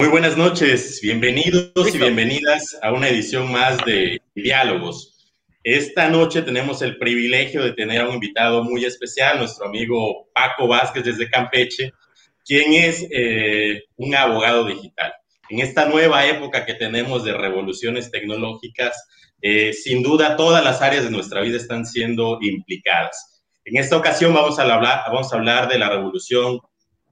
Muy buenas noches, bienvenidos y bienvenidas a una edición más de Diálogos. Esta noche tenemos el privilegio de tener a un invitado muy especial, nuestro amigo Paco Vázquez desde Campeche, quien es eh, un abogado digital. En esta nueva época que tenemos de revoluciones tecnológicas, eh, sin duda todas las áreas de nuestra vida están siendo implicadas. En esta ocasión vamos a hablar, vamos a hablar de la revolución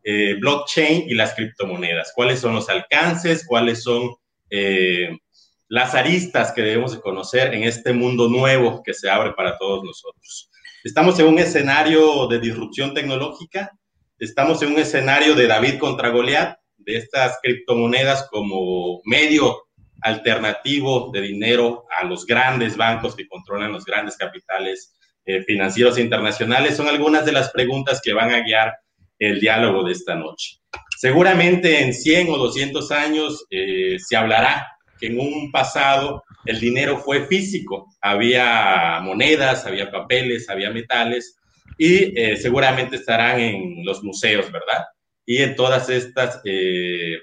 eh, blockchain y las criptomonedas. ¿Cuáles son los alcances? ¿Cuáles son eh, las aristas que debemos de conocer en este mundo nuevo que se abre para todos nosotros? Estamos en un escenario de disrupción tecnológica, estamos en un escenario de David contra Goliat, de estas criptomonedas como medio alternativo de dinero a los grandes bancos que controlan los grandes capitales eh, financieros internacionales, son algunas de las preguntas que van a guiar el diálogo de esta noche. Seguramente en 100 o 200 años eh, se hablará que en un pasado el dinero fue físico, había monedas, había papeles, había metales y eh, seguramente estarán en los museos, ¿verdad? Y en todas estas eh,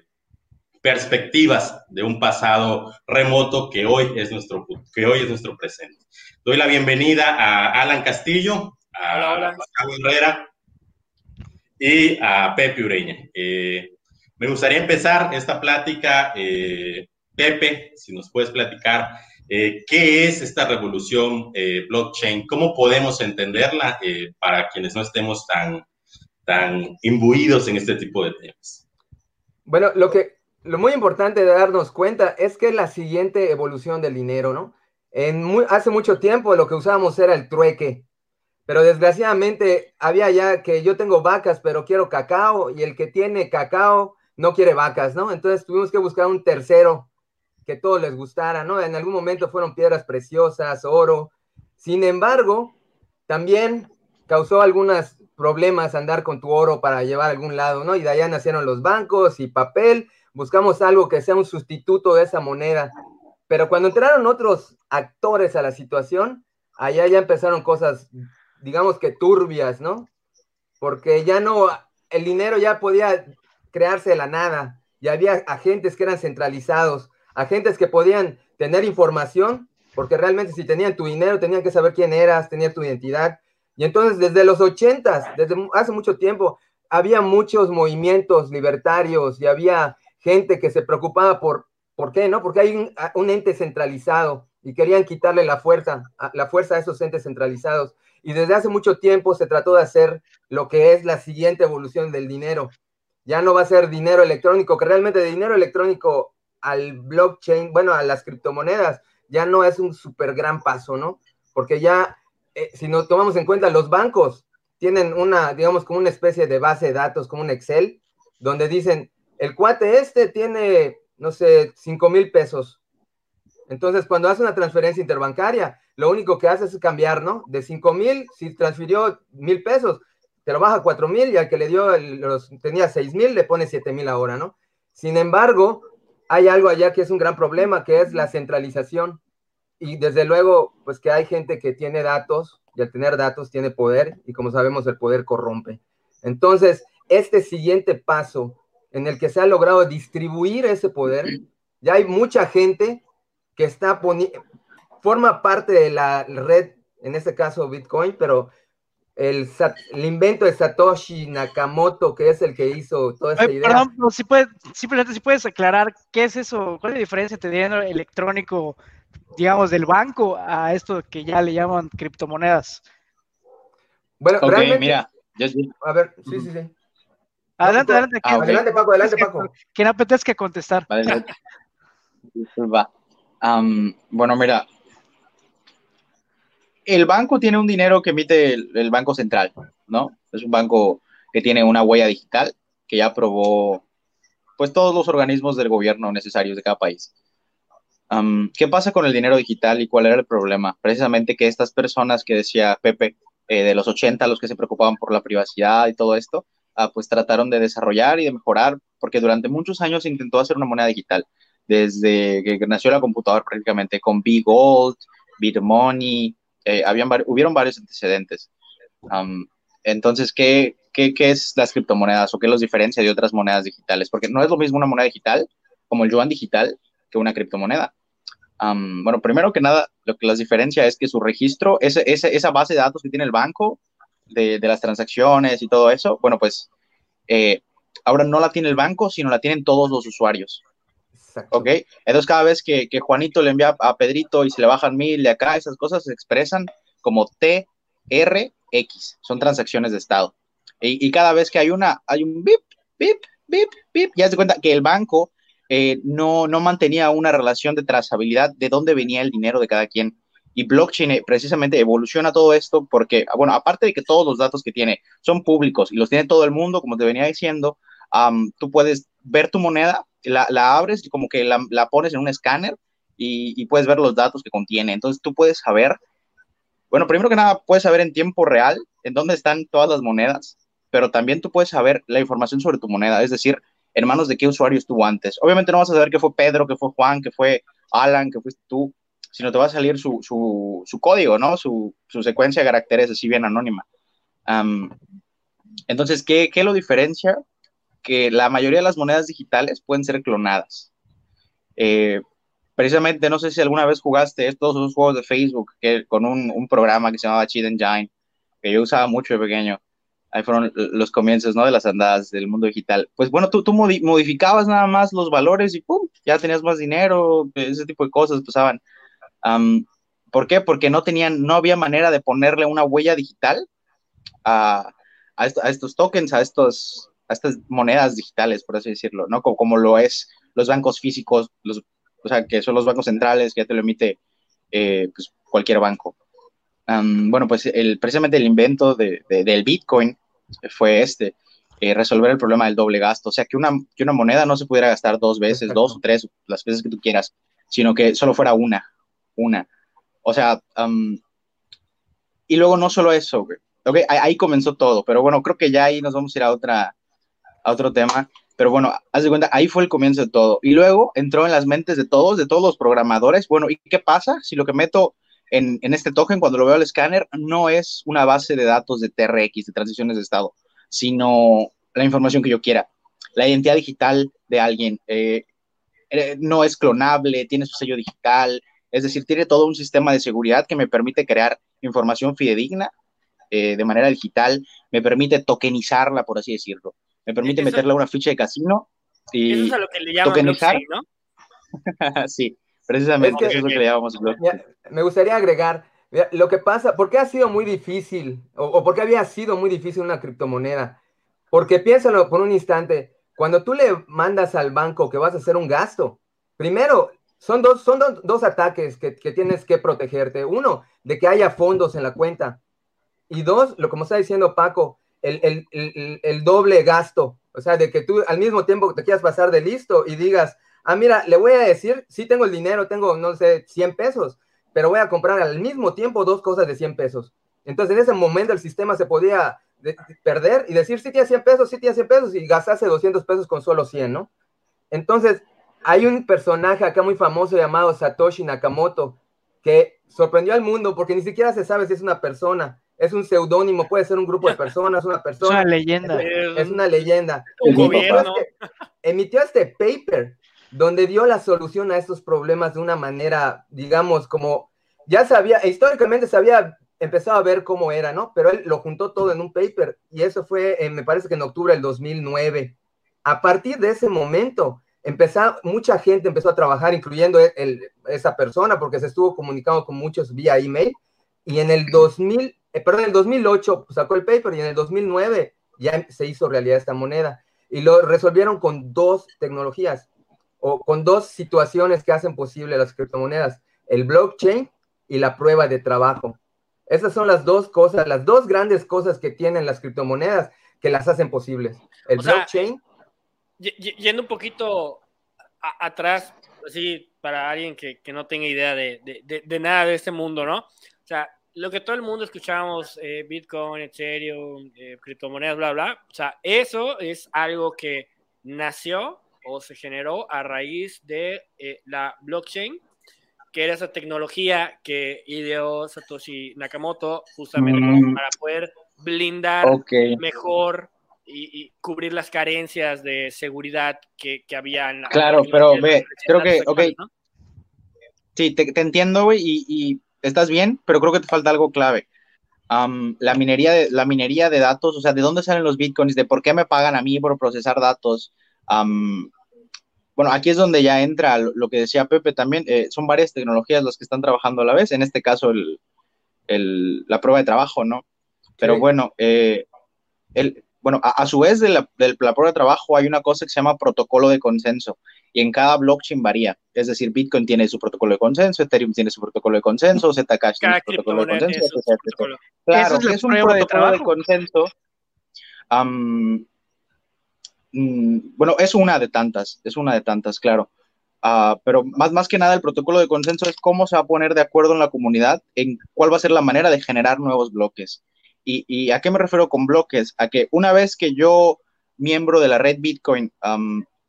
perspectivas de un pasado remoto que hoy es nuestro que hoy es nuestro presente. Doy la bienvenida a Alan Castillo, a hola, Herrera, y a Pepe Ureña. Eh, me gustaría empezar esta plática, eh, Pepe, si nos puedes platicar eh, qué es esta revolución blockchain, cómo podemos entenderla para quienes no estemos tan, tan imbuidos en este tipo de temas. Bueno, lo que lo muy importante de darnos cuenta es que la siguiente evolución del dinero, ¿no? Hace mucho tiempo lo que usábamos era el trueque, pero desgraciadamente había ya que yo tengo vacas, pero quiero cacao, y el que tiene cacao no quiere vacas, ¿no? Entonces tuvimos que buscar un tercero que todos les gustara, ¿no? En algún momento fueron piedras preciosas, oro. Sin embargo, también causó algunos problemas andar con tu oro para llevar a algún lado, ¿no? Y de allá nacieron los bancos y papel. Buscamos algo que sea un sustituto de esa moneda. Pero cuando entraron otros actores a la situación, allá ya empezaron cosas digamos que turbias, ¿no? Porque ya no, el dinero ya podía crearse de la nada, y había agentes que eran centralizados, agentes que podían tener información, porque realmente si tenían tu dinero tenían que saber quién eras, tenían tu identidad. Y entonces desde los ochentas, desde hace mucho tiempo, había muchos movimientos libertarios y había gente que se preocupaba por, ¿por qué? ¿No? Porque hay un, un ente centralizado y querían quitarle la fuerza, la fuerza a esos entes centralizados. Y desde hace mucho tiempo se trató de hacer lo que es la siguiente evolución del dinero. Ya no va a ser dinero electrónico, que realmente de dinero electrónico al blockchain, bueno, a las criptomonedas, ya no es un súper gran paso, ¿no? Porque ya, eh, si nos tomamos en cuenta, los bancos tienen una, digamos, como una especie de base de datos, como un Excel, donde dicen, el cuate este tiene, no sé, 5 mil pesos. Entonces, cuando hace una transferencia interbancaria, lo único que hace es cambiar, ¿no? De 5 mil, si transfirió mil pesos, te lo baja a 4 mil y al que le dio, los, tenía 6 mil, le pone 7 mil ahora, ¿no? Sin embargo, hay algo allá que es un gran problema, que es la centralización. Y desde luego, pues que hay gente que tiene datos y al tener datos tiene poder y como sabemos el poder corrompe. Entonces, este siguiente paso en el que se ha logrado distribuir ese poder, ya hay mucha gente que está poniendo, forma parte de la red, en este caso Bitcoin, pero el, el, invento de Satoshi Nakamoto, que es el que hizo toda esta idea. Perdón, si puedes, simplemente si puedes aclarar qué es eso, cuál es la diferencia entre dinero electrónico, digamos, del banco a esto que ya le llaman criptomonedas. Bueno, realmente, mira, yo sí. A ver, sí, sí, sí. Adelante, adelante. Ah, adelante, Paco, adelante, Paco. Quien apetezca contestar. Vale, bueno, mira, el banco tiene un dinero que emite el, Banco Central, ¿no? Es un banco que tiene una huella digital que ya aprobó pues todos los organismos del gobierno necesarios de cada país. ¿Qué pasa con el dinero digital y cuál era el problema? Precisamente que estas personas que decía Pepe, eh, de los 80, los que se preocupaban por la privacidad y todo esto, ah, pues trataron de desarrollar y de mejorar, porque durante muchos años intentó hacer una moneda digital, desde que nació la computadora prácticamente, con B-Gold, Bitmoney, eh, hubieron varios antecedentes. entonces, ¿qué, qué, qué es las criptomonedas o qué los diferencia de otras monedas digitales, porque no es lo mismo una moneda digital como el yuan digital que una criptomoneda. bueno, primero que nada, lo que las diferencia es que su registro, ese, esa base de datos que tiene el banco de, de las transacciones y todo eso, bueno, pues eh, ahora no la tiene el banco, sino la tienen todos los usuarios. ¿Ok? Entonces cada vez que, que, Juanito le envía a Pedrito y se le bajan mil de acá, esas cosas se expresan como TRX, son transacciones de estado. Y, y, cada vez que hay una, hay un bip, bip, bip, bip, ya se cuenta que el banco eh, no, no mantenía una relación de trazabilidad de dónde venía el dinero de cada quien. Y blockchain eh, precisamente evoluciona todo esto porque, bueno, aparte de que todos los datos que tiene son públicos y los tiene todo el mundo, como te venía diciendo, tú puedes ver tu moneda, la, la abres y como que la, la, pones en un escáner y, y, puedes ver los datos que contiene. Entonces tú puedes saber, bueno, primero que nada, puedes saber en tiempo real en dónde están todas las monedas, pero también tú puedes saber la información sobre tu moneda, es decir, en manos de qué usuario estuvo antes. Obviamente no vas a saber que fue Pedro, que fue Juan, que fue Alan, que fuiste tú, sino te va a salir su, su, su código, ¿no? Su, su, secuencia de caracteres así bien anónima. Entonces, ¿qué, ¿qué, lo diferencia? Que la mayoría de las monedas digitales pueden ser clonadas. Eh, precisamente, no sé si alguna vez jugaste estos esos juegos de Facebook que, con un, programa que se llamaba Cheat Engine, que yo usaba mucho de pequeño ahí fueron los comienzos, ¿no? De las andadas del mundo digital. Pues bueno, tú, tú modificabas nada más los valores y ¡pum! Ya tenías más dinero, ese tipo de cosas pasaban. ¿Por qué? Porque no tenían, no había manera de ponerle una huella digital a, a, estos tokens, a, estos, a estas monedas digitales, por así decirlo, ¿no? Como, como lo es los bancos físicos, los, o sea, que son los bancos centrales, que ya te lo emite eh, pues, cualquier banco. Um, bueno, pues el, precisamente el invento de, de, del Bitcoin fue este, eh, resolver el problema del doble gasto, o sea, que una, que una moneda no se pudiera gastar dos veces, dos o tres, las veces que tú quieras, sino que solo fuera una, una. O sea, um, y luego no solo eso, Okay, ahí, comenzó todo, pero bueno, creo que ya ahí nos vamos a ir a, otra, a otro tema. Pero bueno, haz de cuenta, ahí fue el comienzo de todo. Y luego entró en las mentes de todos, de todos los programadores. Bueno, ¿y qué pasa si lo que meto en, este token, cuando lo veo al escáner, no es una base de datos de TRX, de transiciones de estado, sino la información que yo quiera. La identidad digital de alguien eh, eh, no es clonable, tiene su sello digital, es decir, tiene todo un sistema de seguridad que me permite crear información fidedigna eh, de manera digital, me permite tokenizarla, por así decirlo, me permite eso, a una ficha de casino y eso es a lo que le llaman tokenizar, ¿no? sí, Precisamente, es que, eso es lo que llamamos blockchain. Me gustaría agregar, lo que pasa, ¿por qué ha sido muy difícil, o, o por qué había sido muy difícil una criptomoneda? Porque piénsalo por un instante, cuando tú le mandas al banco que vas a hacer un gasto, primero, son dos, son dos, dos ataques que, que, tienes que protegerte. Uno, de que haya fondos en la cuenta. Y dos, lo como está diciendo Paco, el, el, el, el doble gasto. O sea, de que tú al mismo tiempo te quieras pasar de listo y digas, ah, mira, le voy a decir, sí tengo el dinero, tengo, no sé, 100 pesos, pero voy a comprar al mismo tiempo dos cosas de 100 pesos. Entonces, en ese momento el sistema se podía de, de perder y decir, sí tienes 100 pesos, sí tienes 100 pesos y gastase 200 pesos con solo 100, ¿no? Entonces, hay un personaje acá muy famoso llamado Satoshi Nakamoto que sorprendió al mundo porque ni siquiera se sabe si es una persona, es un seudónimo, puede ser un grupo de personas, una persona. Es una leyenda. Es, es una leyenda. Un gobierno. Emitió este paper donde dio la solución a estos problemas de una manera, digamos, como ya sabía, históricamente se había empezado a ver cómo era, ¿no? Pero él lo juntó todo en un paper y eso fue, eh, me parece que en octubre del 2009. A partir de ese momento, empezó, mucha gente empezó a trabajar, incluyendo el, el, esa persona, porque se estuvo comunicando con muchos vía email. Y en el 2000, eh, perdón, en el 2008 sacó el paper y en el 2009 ya se hizo realidad esta moneda. Y lo resolvieron con dos tecnologías o con dos situaciones que hacen posible las criptomonedas, el blockchain y la prueba de trabajo. Esas son las dos cosas, las dos grandes cosas que tienen las criptomonedas que las hacen posibles. El O blockchain. sea, yendo un poquito a- atrás, así para alguien que, que no tenga idea de, de- de- de nada de este mundo, ¿no? O sea, lo que todo el mundo escuchamos, eh, Bitcoin, Ethereum, eh, criptomonedas, bla, bla, o sea, eso es algo que nació o se generó a raíz de eh, la blockchain, que era esa tecnología que ideó Satoshi Nakamoto justamente Mm. para poder blindar mejor y, cubrir las carencias de seguridad que, que había en la Claro, pero ve, creo que, ok. Sí, te, entiendo, güey, y, estás bien, pero creo que te falta algo clave. la, minería de, la minería de datos, o sea, ¿de dónde salen los bitcoins? ¿De por qué me pagan a mí por procesar datos? bueno, aquí es donde ya entra lo que decía Pepe también. Eh, son varias tecnologías las que están trabajando a la vez. En este caso, el, la prueba de trabajo, ¿no? Pero bueno, eh, el, bueno, a, su vez de la, prueba de trabajo hay una cosa que se llama protocolo de consenso y en cada blockchain varía. Es decir, Bitcoin tiene su protocolo de consenso, Ethereum tiene su protocolo de consenso, Zcash tiene su protocolo de consenso. Claro, es, es un protocolo de, consenso. Mm, bueno, es una de tantas, es una de tantas, claro. Ah, pero más, más que nada el protocolo de consenso es cómo se va a poner de acuerdo en la comunidad en cuál va a ser la manera de generar nuevos bloques. ¿Y, a qué me refiero con bloques? A que una vez que yo, miembro de la red Bitcoin,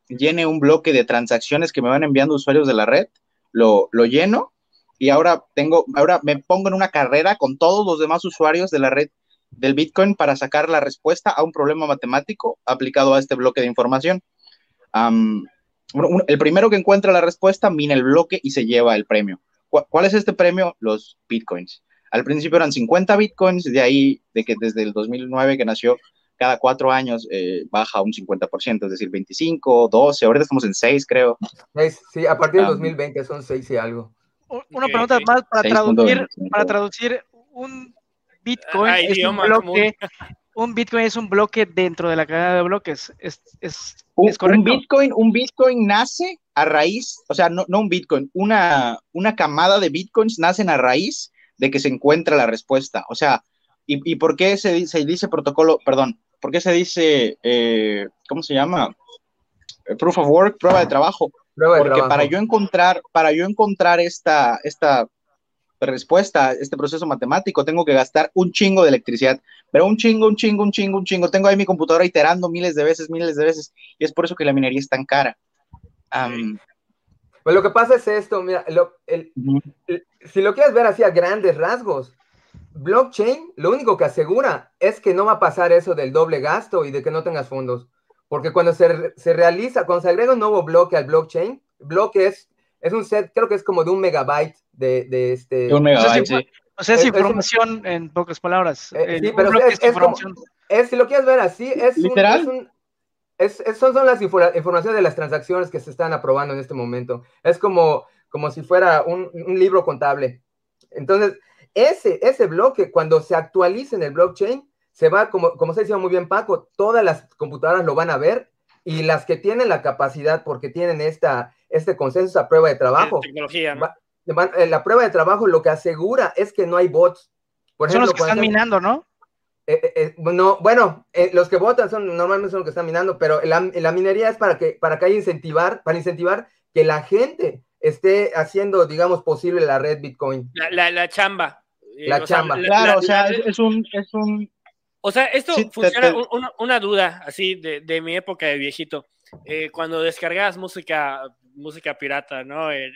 llene un bloque de transacciones que me van enviando usuarios de la red, lo, lo lleno y ahora tengo, ahora me pongo en una carrera con todos los demás usuarios de la red del Bitcoin para sacar la respuesta a un problema matemático aplicado a este bloque de información. el primero que encuentra la respuesta mina el bloque y se lleva el premio. ¿Cuál es este premio? Los Bitcoins. Al principio eran 50 bitcoins, de ahí, de que desde el 2009 que nació, cada cuatro años eh, baja un 50%, es decir, 25, 12, ahorita estamos en 6, creo. sí, a partir del 2020 ah. son 6 y algo. Una pregunta más para traducir, para traducir un bitcoin es un bloque, un bitcoin es un bloque dentro de la cadena de bloques. Es, es, un, un, bitcoin, un bitcoin nace a raíz, o sea, no, no un bitcoin, una, una camada de bitcoins nacen a raíz de que se encuentra la respuesta. O sea, ¿y, por qué se, dice protocolo, perdón, por qué se dice, eh, ¿cómo se llama? Eh, proof of work, prueba de trabajo. Porque para yo encontrar, para yo encontrar esta, esta respuesta, este proceso matemático, tengo que gastar un chingo de electricidad, pero un chingo, un chingo, un chingo, un chingo. Tengo ahí mi computadora iterando miles de veces, miles de veces, y es por eso que la minería es tan cara. Pues lo que pasa es esto, mira, si lo quieres ver así a grandes rasgos, blockchain lo único que asegura es que no va a pasar eso del doble gasto y de que no tengas fondos. Porque cuando se, se realiza, cuando se agrega un nuevo bloque al blockchain, bloque es, es un set, creo que es como de un megabyte de, de este... un megabyte, sí. O sea, es, información en pocas palabras. Eh, sí, pero es, es, si lo quieres ver así, es ¿Literal? es, son, las informaciones de las transacciones que se están aprobando en este momento. Es como, como si fuera un, libro contable. Entonces, ese, ese bloque, cuando se actualice en el blockchain, se va, como, como se decía muy bien Paco, todas las computadoras lo van a ver y las que tienen la capacidad, porque tienen esta, este consenso, a prueba de trabajo. Tecnología, eh, la prueba de trabajo lo que asegura es que no hay bots. Por ejemplo, son los que están minando, ¿no? Eh, eh, eh, no, bueno, los que votan son normalmente son los que están minando, pero la, minería es para que para que haya incentivar, para incentivar que la gente esté haciendo, digamos, posible la red Bitcoin. La, chamba. La chamba. claro, o sea, es, un, es un... O sea, esto funciona, una, duda así de, de, mi época de viejito. cuando descargas música música pirata, ¿no? En,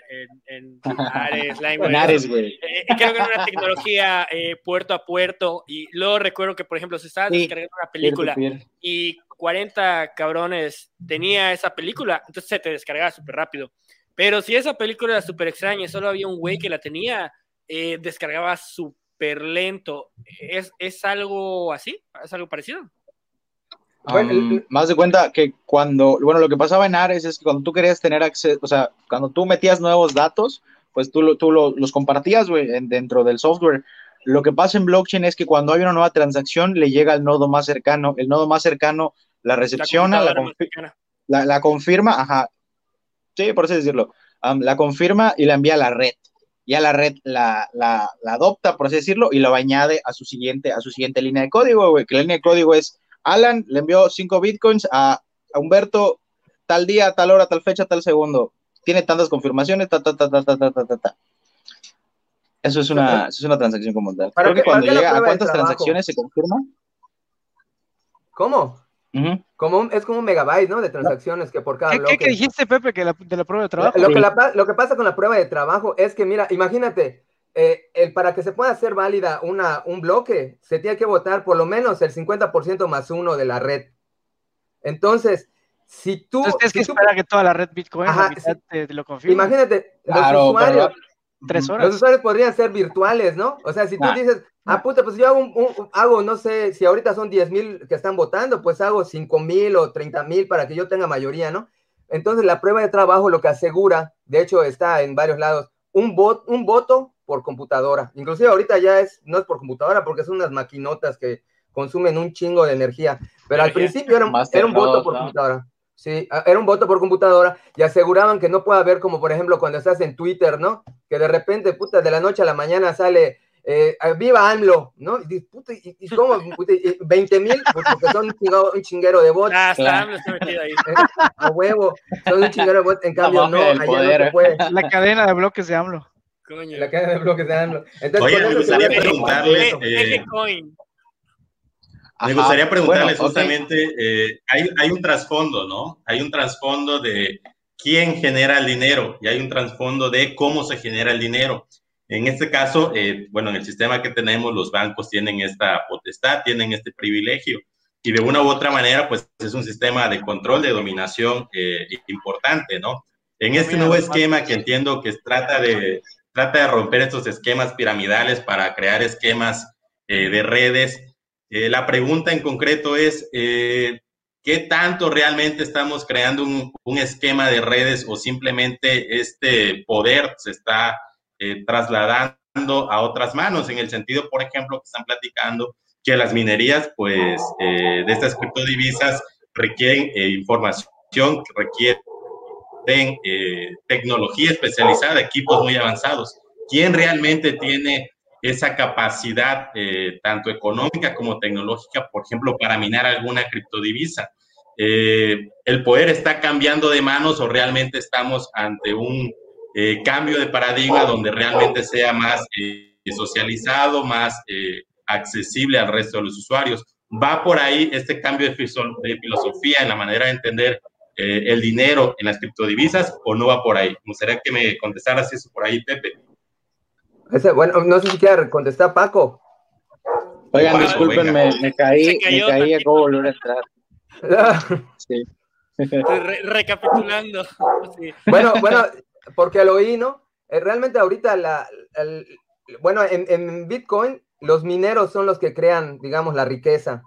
en, Ares, Ares, güey. Eh, eh, creo que era una tecnología eh, puerto a puerto. Y luego recuerdo que, por ejemplo, se estaba descargando una película y 40 cabrones tenía esa película, entonces se te descargaba súper rápido. Pero si esa película era súper extraña y solo había un güey que la tenía, descargaba súper lento. ¿Es, ¿Es algo así? ¿Es algo parecido? más de cuenta que cuando, bueno, lo que pasaba en Ares es que cuando tú querías tener acceso, o sea, cuando tú metías nuevos datos, pues tú, tú los compartías, dentro del software. Lo que pasa en blockchain es que cuando hay una nueva transacción, le llega al nodo más cercano. El nodo más cercano la recepciona, la, la, confirma, ajá, sí, por así decirlo, la confirma y la envía a la red. Y a la red la, la, adopta, por así decirlo, y lo añade a su siguiente, a su siguiente línea de código, güey, que la línea de código es Alan le envió cinco bitcoins a, Humberto tal día, tal hora, tal fecha, tal segundo. Tiene tantas confirmaciones, ta, ta, ta, ta, ta, ta, ta, ta. Eso es una, eso es una transacción como tal. Creo que cuando llega a cuántas transacciones se confirma. ¿Cómo? Como es como un megabyte, ¿no? De transacciones que por cada ¿Qué, bloque. ¿Qué, dijiste, Pepe, que la, de la prueba de trabajo? Lo que, lo que pasa con la prueba de trabajo es que, mira, imagínate, eh, el, para que se pueda hacer válida una, un bloque, se tiene que votar por lo menos el 50% más uno de la red. Entonces, si tú... Entonces, si que tú- esperar que toda la red Bitcoin Ajá, la mitad te, te lo confirme. imagínate, Claro, los usuarios, Tres los horas. usuarios podrían ser virtuales, ¿no? O sea, si tú Ah. dices, ah, puta, pues yo hago, un- un- hago, no sé, si ahorita son 10 mil que están votando, pues hago 5 mil o 30 mil para que yo tenga mayoría, ¿no? Entonces, la prueba de trabajo lo que asegura, de hecho está en varios lados, un, vot, un voto por computadora. Inclusive ahorita ya es, no es por computadora, porque son unas maquinotas que consumen un chingo de energía. Pero al principio era, un voto por ¿no? computadora. Sí, a- era un voto por computadora y aseguraban que no puede haber como por ejemplo cuando estás en Twitter, ¿no? Que de repente, puta, de la noche a la mañana sale, eh, viva AMLO, ¿no? Y dices, puta, ¿y, y cómo? Puta, y 20 mil, pues porque son un, chingado- un chinguero de bots, Ah, está, Claro. AMLO está metido ahí. eh, a huevo, son un chinguero de bots, en cambio no, allá poder, no se puede. La cadena de bloques de AMLO. Coño. La cadena de bloques de AMLO. Entonces, Oye, me gustaría preguntarle, Eh, Coin. Me Ajá. gustaría preguntarles Bueno, justamente, eh, hay, hay un trasfondo, ¿no? Hay un trasfondo de quién genera el dinero y hay un trasfondo de cómo se genera el dinero. En este caso, eh, bueno, en el sistema que tenemos, los bancos tienen esta potestad, tienen este privilegio y de una u otra manera, pues es un sistema de control, de dominación eh, importante, ¿no? En este nuevo esquema que entiendo que trata de, trata de romper estos esquemas piramidales para crear esquemas eh, de redes, eh, la pregunta en concreto es, eh, ¿qué tanto realmente estamos creando un, un, esquema de redes o simplemente este poder se está eh, trasladando a otras manos? En el sentido, por ejemplo, que están platicando que las minerías, pues, eh, de estas criptodivisas requieren eh, información, requieren eh, tecnología especializada, equipos muy avanzados. ¿Quién realmente tiene esa capacidad eh, tanto económica como tecnológica, por ejemplo, para minar alguna criptodivisa. Eh, ¿El poder está cambiando de manos o realmente estamos ante un eh, cambio de paradigma donde realmente sea más socializado, más accesible al resto de los usuarios? ¿Va por ahí este cambio de, de filosofía en la manera de entender el dinero en las criptodivisas o no va por ahí? Me gustaría que me contestaras eso por ahí, Pepe. Ese, bueno, no sé si quiere contestar Paco. Oigan, Paco, disculpen, me, me, caí, me caí, acabo de volver a entrar. sí. Re recapitulando. Sí. Bueno, bueno, porque lo oí, ¿no? Eh, realmente ahorita, la, el, bueno, en, en, Bitcoin, los mineros son los que crean, digamos, la riqueza.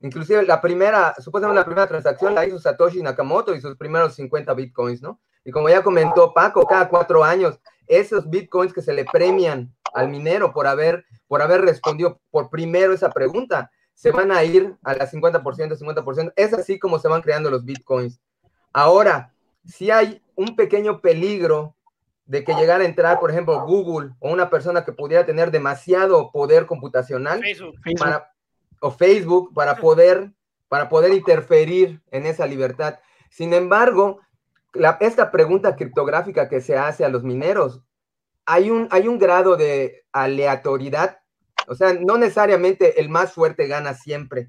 Inclusive la primera, supuestamente la primera transacción la hizo Satoshi Nakamoto y sus primeros 50 Bitcoins, ¿no? Y como ya comentó Paco, cada cuatro años, esos Bitcoins que se le premian al minero por haber, por haber respondido por primero esa pregunta, se van a ir a la 50%, 50%. Es así como se van creando los Bitcoins. Ahora, si hay un pequeño peligro de que llegara a entrar, por ejemplo, Google o una persona que pudiera tener demasiado poder computacional Facebook. Para, o Facebook para poder, para poder interferir en esa libertad. Sin embargo, esta pregunta criptográfica que se hace a los mineros, hay un, hay un grado de aleatoriedad, o sea, no necesariamente el más fuerte gana siempre.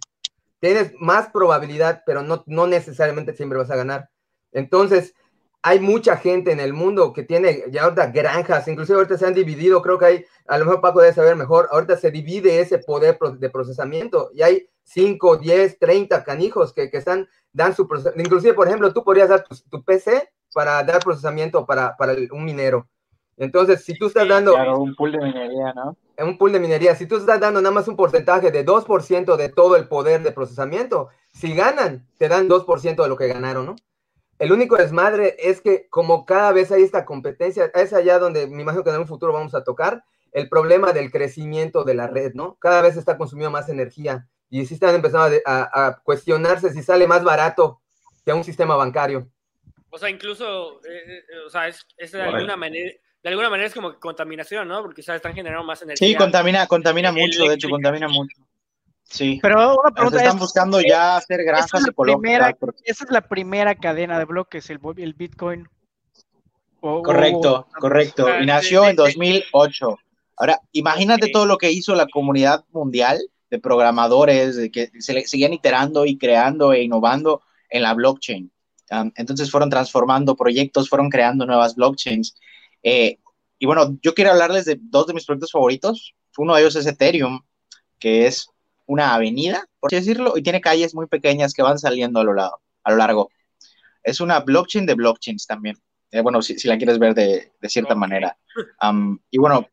Tienes más probabilidad, pero no, no necesariamente siempre vas a ganar. Entonces, hay mucha gente en el mundo que tiene ya ahorita granjas, inclusive ahorita se han dividido, creo que hay, a lo mejor Paco debe saber mejor, ahorita se divide ese poder de procesamiento y hay 5, 10, 30 canijos que, que están, dan su procesamiento. Inclusive, por ejemplo, tú podrías dar tu, tu PC para dar procesamiento para, para el, un minero. Entonces, si tú estás dando... Claro, un pool de minería, ¿no? Un pool de minería. Si tú estás dando nada más un porcentaje de 2% de todo el poder de procesamiento, si ganan, te dan 2% de lo que ganaron, ¿no? El único desmadre es que como cada vez hay esta competencia, es allá donde me imagino que en un futuro vamos a tocar, el problema del crecimiento de la red, ¿no? Cada vez está consumiendo más energía y sí están empezando a, a, a cuestionarse si sale más barato que un sistema bancario. O sea, incluso, eh, eh, o sea, es, es de alguna manera, de alguna manera es como contaminación, ¿no? Porque ¿sabes? están generando más energía. Sí, contamina, contamina mucho, de hecho, contamina mucho. Sí. Pero una pregunta están es, buscando ya hacer granjas esa es, la ecológicas. primera, esa es la primera cadena de bloques, el, el Bitcoin. Correcto, correcto. Y nació en 2008. Ahora, imagínate todo lo que hizo la comunidad mundial de programadores, de que se le seguían iterando y creando e innovando en la blockchain. Um, entonces fueron transformando proyectos, fueron creando nuevas blockchains. Eh, y bueno, yo quiero hablarles de dos de mis proyectos favoritos. Uno de ellos es Ethereum, que es una avenida, por así decirlo, y tiene calles muy pequeñas que van saliendo a lo, lado, a lo largo. Es una blockchain de blockchains también. Eh, bueno, si, si, la quieres ver de, de cierta manera. Um, y bueno,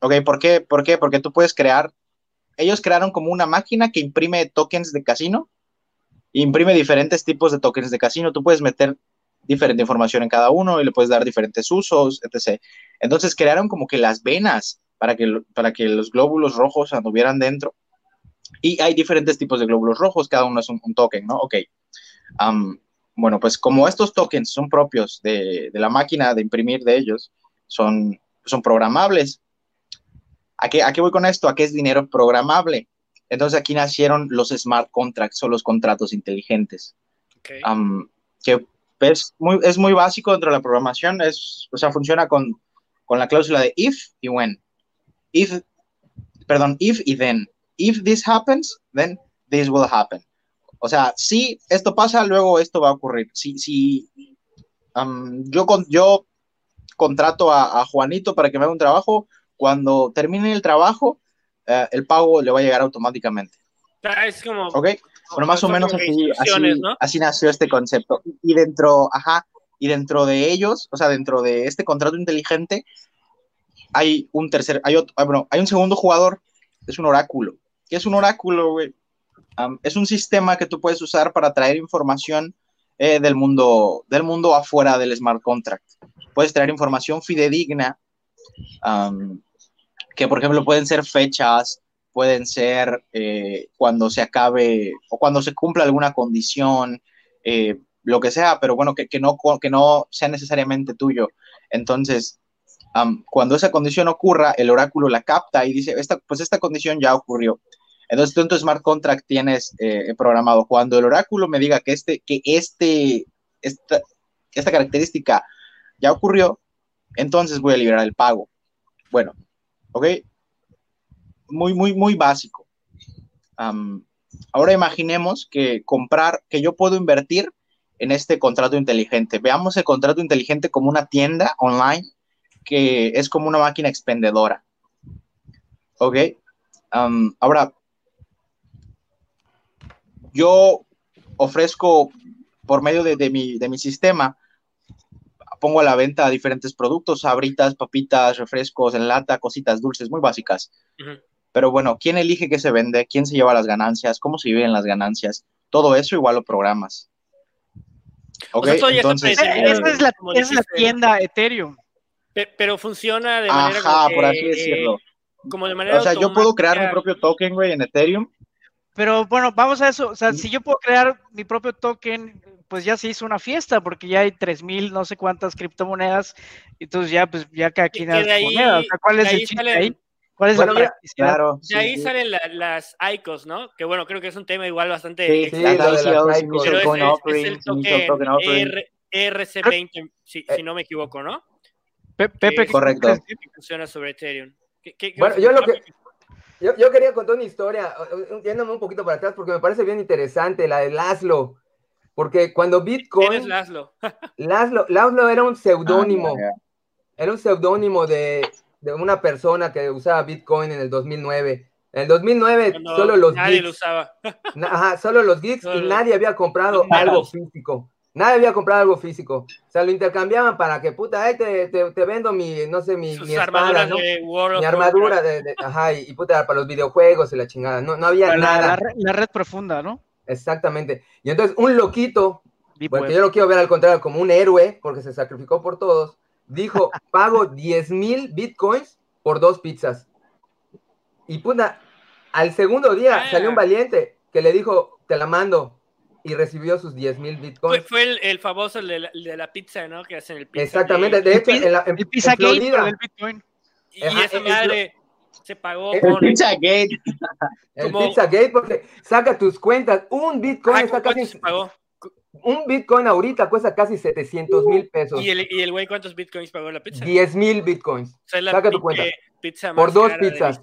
ok, ¿por qué? ¿por qué? Porque tú puedes crear, ellos crearon como una máquina que imprime tokens de casino, imprime diferentes tipos de tokens de casino, tú puedes meter diferente información en cada uno y le puedes dar diferentes usos, etc. Entonces crearon como que las venas para que, para que los glóbulos rojos anduvieran dentro. Y hay diferentes tipos de glóbulos rojos, cada uno es un, token, ¿no? Ok. Um, bueno, pues como estos tokens son propios de, de, la máquina de imprimir de ellos, son, son programables. ¿A qué, ¿A qué voy con esto? ¿A qué es dinero programable? Entonces aquí nacieron los smart contracts o los contratos inteligentes. Okay. Um, que es muy, es muy básico dentro de la programación, es, o sea, funciona con, con la cláusula de if y when. If, perdón, if y then. If this happens, then this will happen. O sea, si esto pasa, luego esto va a ocurrir. Si, si um, yo, con, yo contrato a, a, Juanito para que me haga un trabajo, cuando termine el trabajo, uh, el pago le va a llegar automáticamente. Es como, ¿Ok? Bueno, más o menos así, así, ¿no? así, nació este concepto. Y dentro, ajá, y dentro de ellos, o sea, dentro de este contrato inteligente, hay un tercer, hay otro, bueno, hay un segundo jugador, es un oráculo. ¿Qué es un oráculo, güey? Um, es un sistema que tú puedes usar para traer información eh, del mundo, del mundo afuera del smart contract. Puedes traer información fidedigna, um, que por ejemplo pueden ser fechas, pueden ser eh, cuando se acabe o cuando se cumpla alguna condición, eh, lo que sea, pero bueno, que, que, no, que no sea necesariamente tuyo. Entonces, um, cuando esa condición ocurra, el oráculo la capta y dice, esta, pues esta condición ya ocurrió. Entonces tú en tu smart contract tienes eh, programado, cuando el oráculo me diga que, este, que este, esta, esta característica ya ocurrió, entonces voy a liberar el pago. Bueno, ¿ok? muy, muy, muy básico. Ahora imaginemos que comprar, que yo puedo invertir en este contrato inteligente. Veamos el contrato inteligente como una tienda online que es como una máquina expendedora. ¿Ok? Ahora, yo ofrezco por medio de, de, mi, de mi sistema, pongo a la venta diferentes productos, sabritas, papitas, refrescos en lata, cositas dulces muy básicas. Uh -huh. Pero bueno, ¿quién elige qué se vende? ¿Quién se lleva las ganancias? ¿Cómo se viven las ganancias? Todo eso igual lo programas. Ok, o sea, entonces... Esa es la, es la tienda Ethereum. Pero funciona de manera Ajá, por así decirlo. Como de manera O sea, yo puedo crear mi propio token, güey, en Ethereum. Pero bueno, vamos a eso. O sea, si yo puedo crear mi propio token, pues ya se hizo una fiesta, porque ya hay 3000 no sé cuántas criptomonedas. Entonces ya, pues ya cada quien hace monedas. O sea, ¿Cuál es el chiste sale... ahí? ¿Cuál es Bueno, la? Claro. De ahí sí, salen la- las ICOs, ¿no? Que bueno, creo que es un tema igual bastante Sí. Sí, las ICOs, ICOs. Pero Initial es, Coin es- es Offerings, el Initial Token token Offering. R- ERC20, si, si no me equivoco, ¿no? Pe- Pepe, ¿qué Correcto. Que funciona sobre Ethereum. ¿Qué- qué- qué Bueno, yo lo que- Yo, yo quería contar una historia, eh, eh, yéndome un poquito para atrás, porque me parece bien interesante, la de Laszlo. Porque cuando ¿Quién es Bitcoin, Laszlo? Laszlo, Laszlo era un seudónimo, Ah, era un seudónimo de, de una persona que usaba Bitcoin en el 2009. En el 2009 Cuando solo los nadie geeks, lo usaba. ajá, solo los geeks Solo y los- nadie había comprado algo físico. Nadie había comprado algo físico. O sea, lo intercambiaban para que, puta, ahí te, te, te vendo mi, no sé, mi, Sus mi espada, ¿no? de Mi armadura, de, de- ajá, y, y puta, para los videojuegos y la chingada. No, no había nada. la red- la red profunda, ¿no? Exactamente. Y entonces un loquito, Deep porque Web. yo lo quiero ver al contrario como un héroe, porque se sacrificó por todos, dijo, pago 10 mil bitcoins por dos pizzas. Y puta, al segundo día Ah. salió un valiente que le dijo, te la mando, y recibió sus 10 mil bitcoins. fue el, el famoso el de la, el de la pizza, ¿no? Que hacen el pizza. Exactamente, de El hecho, en, la, en, El Pizza en Gate, Florida, pero del Bitcoin. Y Ajá, esa el- madre se pagó el con. Pizzagate. el como- Pizzagate, porque saca tus cuentas, un bitcoin Ah, está ¿cuánto casi, se pagó? un bitcoin ahorita cuesta casi 700 mil pesos. ¿Y el, y el güey cuántos bitcoins pagó la pizza? 10 mil bitcoins. O sea, es la saca tu cuenta. pizza Por dos la pizzas.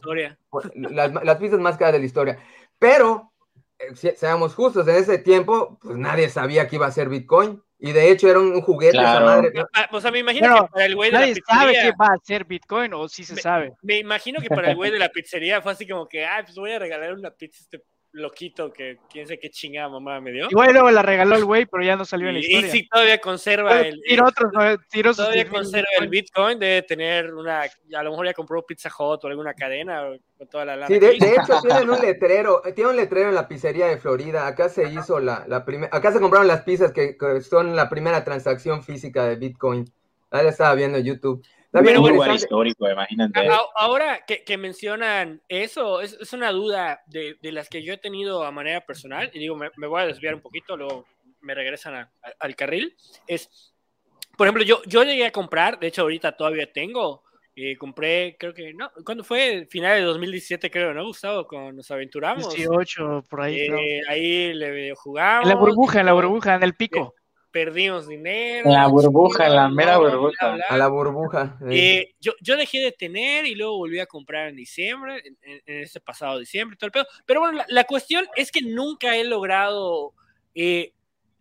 las, las pizzas más caras de la historia. Pero, eh, se- seamos justos, en ese tiempo, pues nadie sabía que iba a ser Bitcoin. Y de hecho era un juguete Claro. esa madre. Ah, O sea, me imagino que para el güey de la Nadie sabe pizzería. qué va a ser Bitcoin o si se Me- sabe. Me imagino que para el güey de la pizzería fue así como que, ah, pues voy a regalar una pizza a este loquito que quién sé qué chingada mamá me dio. Igual luego la regaló el güey, pero ya no salió en la Y, y historia. si todavía conserva el, Tiró otros, sus todavía 10,000 conserva el Bitcoin, debe tener una, a lo mejor ya compró Pizza Hut o alguna cadena o con toda la lana. Sí, que de, hecho tienen un letrero, eh, tiene un letrero en la pizzería de Florida. Acá se hizo la, la primera, acá se compraron las pizzas que, que son la primera transacción física de Bitcoin. Ahí la estaba viendo en YouTube. Pero un lugar histórico, imagínate. Ahora que, que mencionan eso, es, es una duda de, de las que yo he tenido a manera personal, y digo, me, me voy a desviar un poquito, luego me regresan a- a- al carril, es, por ejemplo, yo, yo llegué a comprar, de hecho ahorita todavía tengo, eh, compré, creo que, no, ¿cuándo fue? Final de 2017 creo, ¿no, Gustavo? Cuando nos aventuramos. 18, por ahí. Eh, ahí le jugamos. En la burbuja, en la burbuja, en el pico. Perdimos dinero. La burbuja, en la mera bla, burbuja. bla, bla. A la burbuja. eh. Eh, yo, yo dejé de tener y luego volví a comprar en diciembre, en, en- en este pasado diciembre, todo el pedo. Pero bueno, la, la cuestión es que nunca he logrado eh,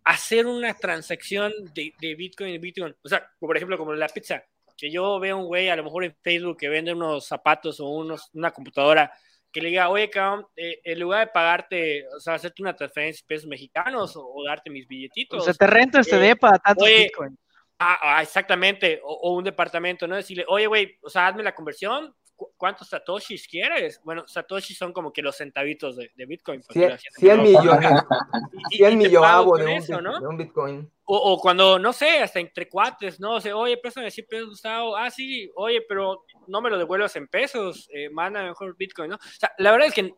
hacer una transacción de, de Bitcoin en Bitcoin. O sea, por ejemplo, como la pizza, que yo veo un güey a lo mejor en Facebook que vende unos zapatos o unos, una computadora que le diga, oye, cabrón, eh, en lugar de pagarte, o sea, hacerte una transferencia de pesos mexicanos o, o darte mis billetitos. O sea, te rento este eh, depa a tantos oye, Bitcoin. Ah, ah, exactamente, o, o un departamento, ¿no? Decirle, oye, güey, o sea, hazme la conversión, ¿cu- ¿cuántos satoshis quieres? Bueno, satoshis son como que los centavitos de, de Bitcoin. porque Cien- la gente 100 no- millones, y- y 100 te millones de, un, eso, bit- ¿no? de un Bitcoin. O, o cuando, no sé, hasta entre cuates, ¿no? O sea, oye, préstame 100 pesos, Gustavo. Ah, sí, oye, pero no me lo devuelvas en pesos, eh, manda mejor Bitcoin, ¿no? O sea, la verdad es que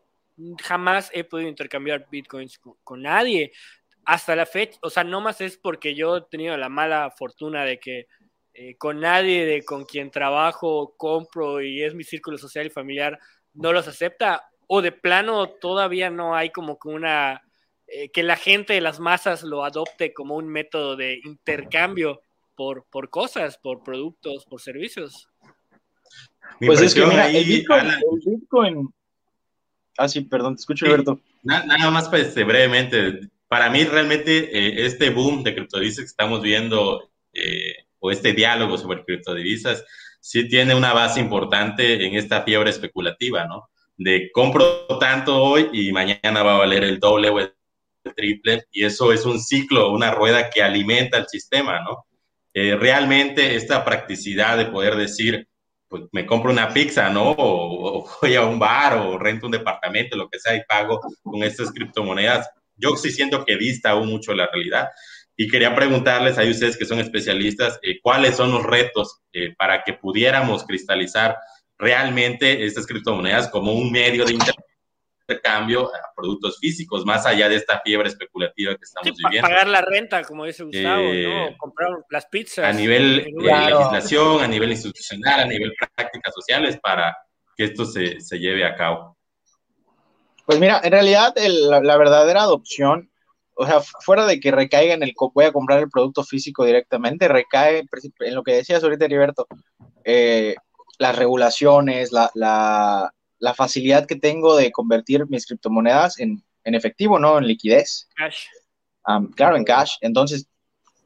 jamás he podido intercambiar Bitcoins con, con nadie. Hasta la fecha, o sea, no más es porque yo he tenido la mala fortuna de que eh, con nadie de con quien trabajo, compro y es mi círculo social y familiar, no los acepta. O de plano todavía no hay como que una eh, que la gente de las masas lo adopte como un método de intercambio por, por cosas, por productos, por servicios. Mi Pues es que mira, ahí, el Bitcoin, Alan, el Bitcoin. Ah, sí, perdón, te escucho, Sí. Alberto. na- nada más pues, este, brevemente, para mí realmente eh, este boom de criptodivisas que estamos viendo, eh, o este diálogo sobre criptodivisas, sí tiene una base importante en esta fiebre especulativa, ¿no? De compro tanto hoy y mañana va a valer el doble o el triple, y eso es un ciclo, una rueda que alimenta el sistema, ¿no? Eh, realmente esta practicidad de poder decir, pues me compro una pizza, ¿no? O, o voy a un bar o rento un departamento, lo que sea, y pago con estas criptomonedas. Yo sí siento que dista aún mucho la realidad. Y quería preguntarles a ustedes que son especialistas, eh, ¿cuáles son los retos eh, para que pudiéramos cristalizar realmente estas criptomonedas como un medio de intercambio a productos físicos, más allá de esta fiebre especulativa que estamos Sí, viviendo? pagar la renta, como dice Gustavo, Eh, ¿no? Comprar las pizzas. a nivel. Claro. legislación, a nivel institucional, a nivel prácticas sociales, para que esto se, se lleve a cabo. Pues mira, en realidad el- la, la verdadera adopción, o sea, fu- fuera de que recaiga en el voy a comprar el producto físico directamente, recae en lo que decías ahorita, Heriberto, eh, las regulaciones, la, la- la facilidad que tengo de convertir mis criptomonedas en, en efectivo, ¿no? En liquidez. Cash. Um, claro, en cash. Entonces,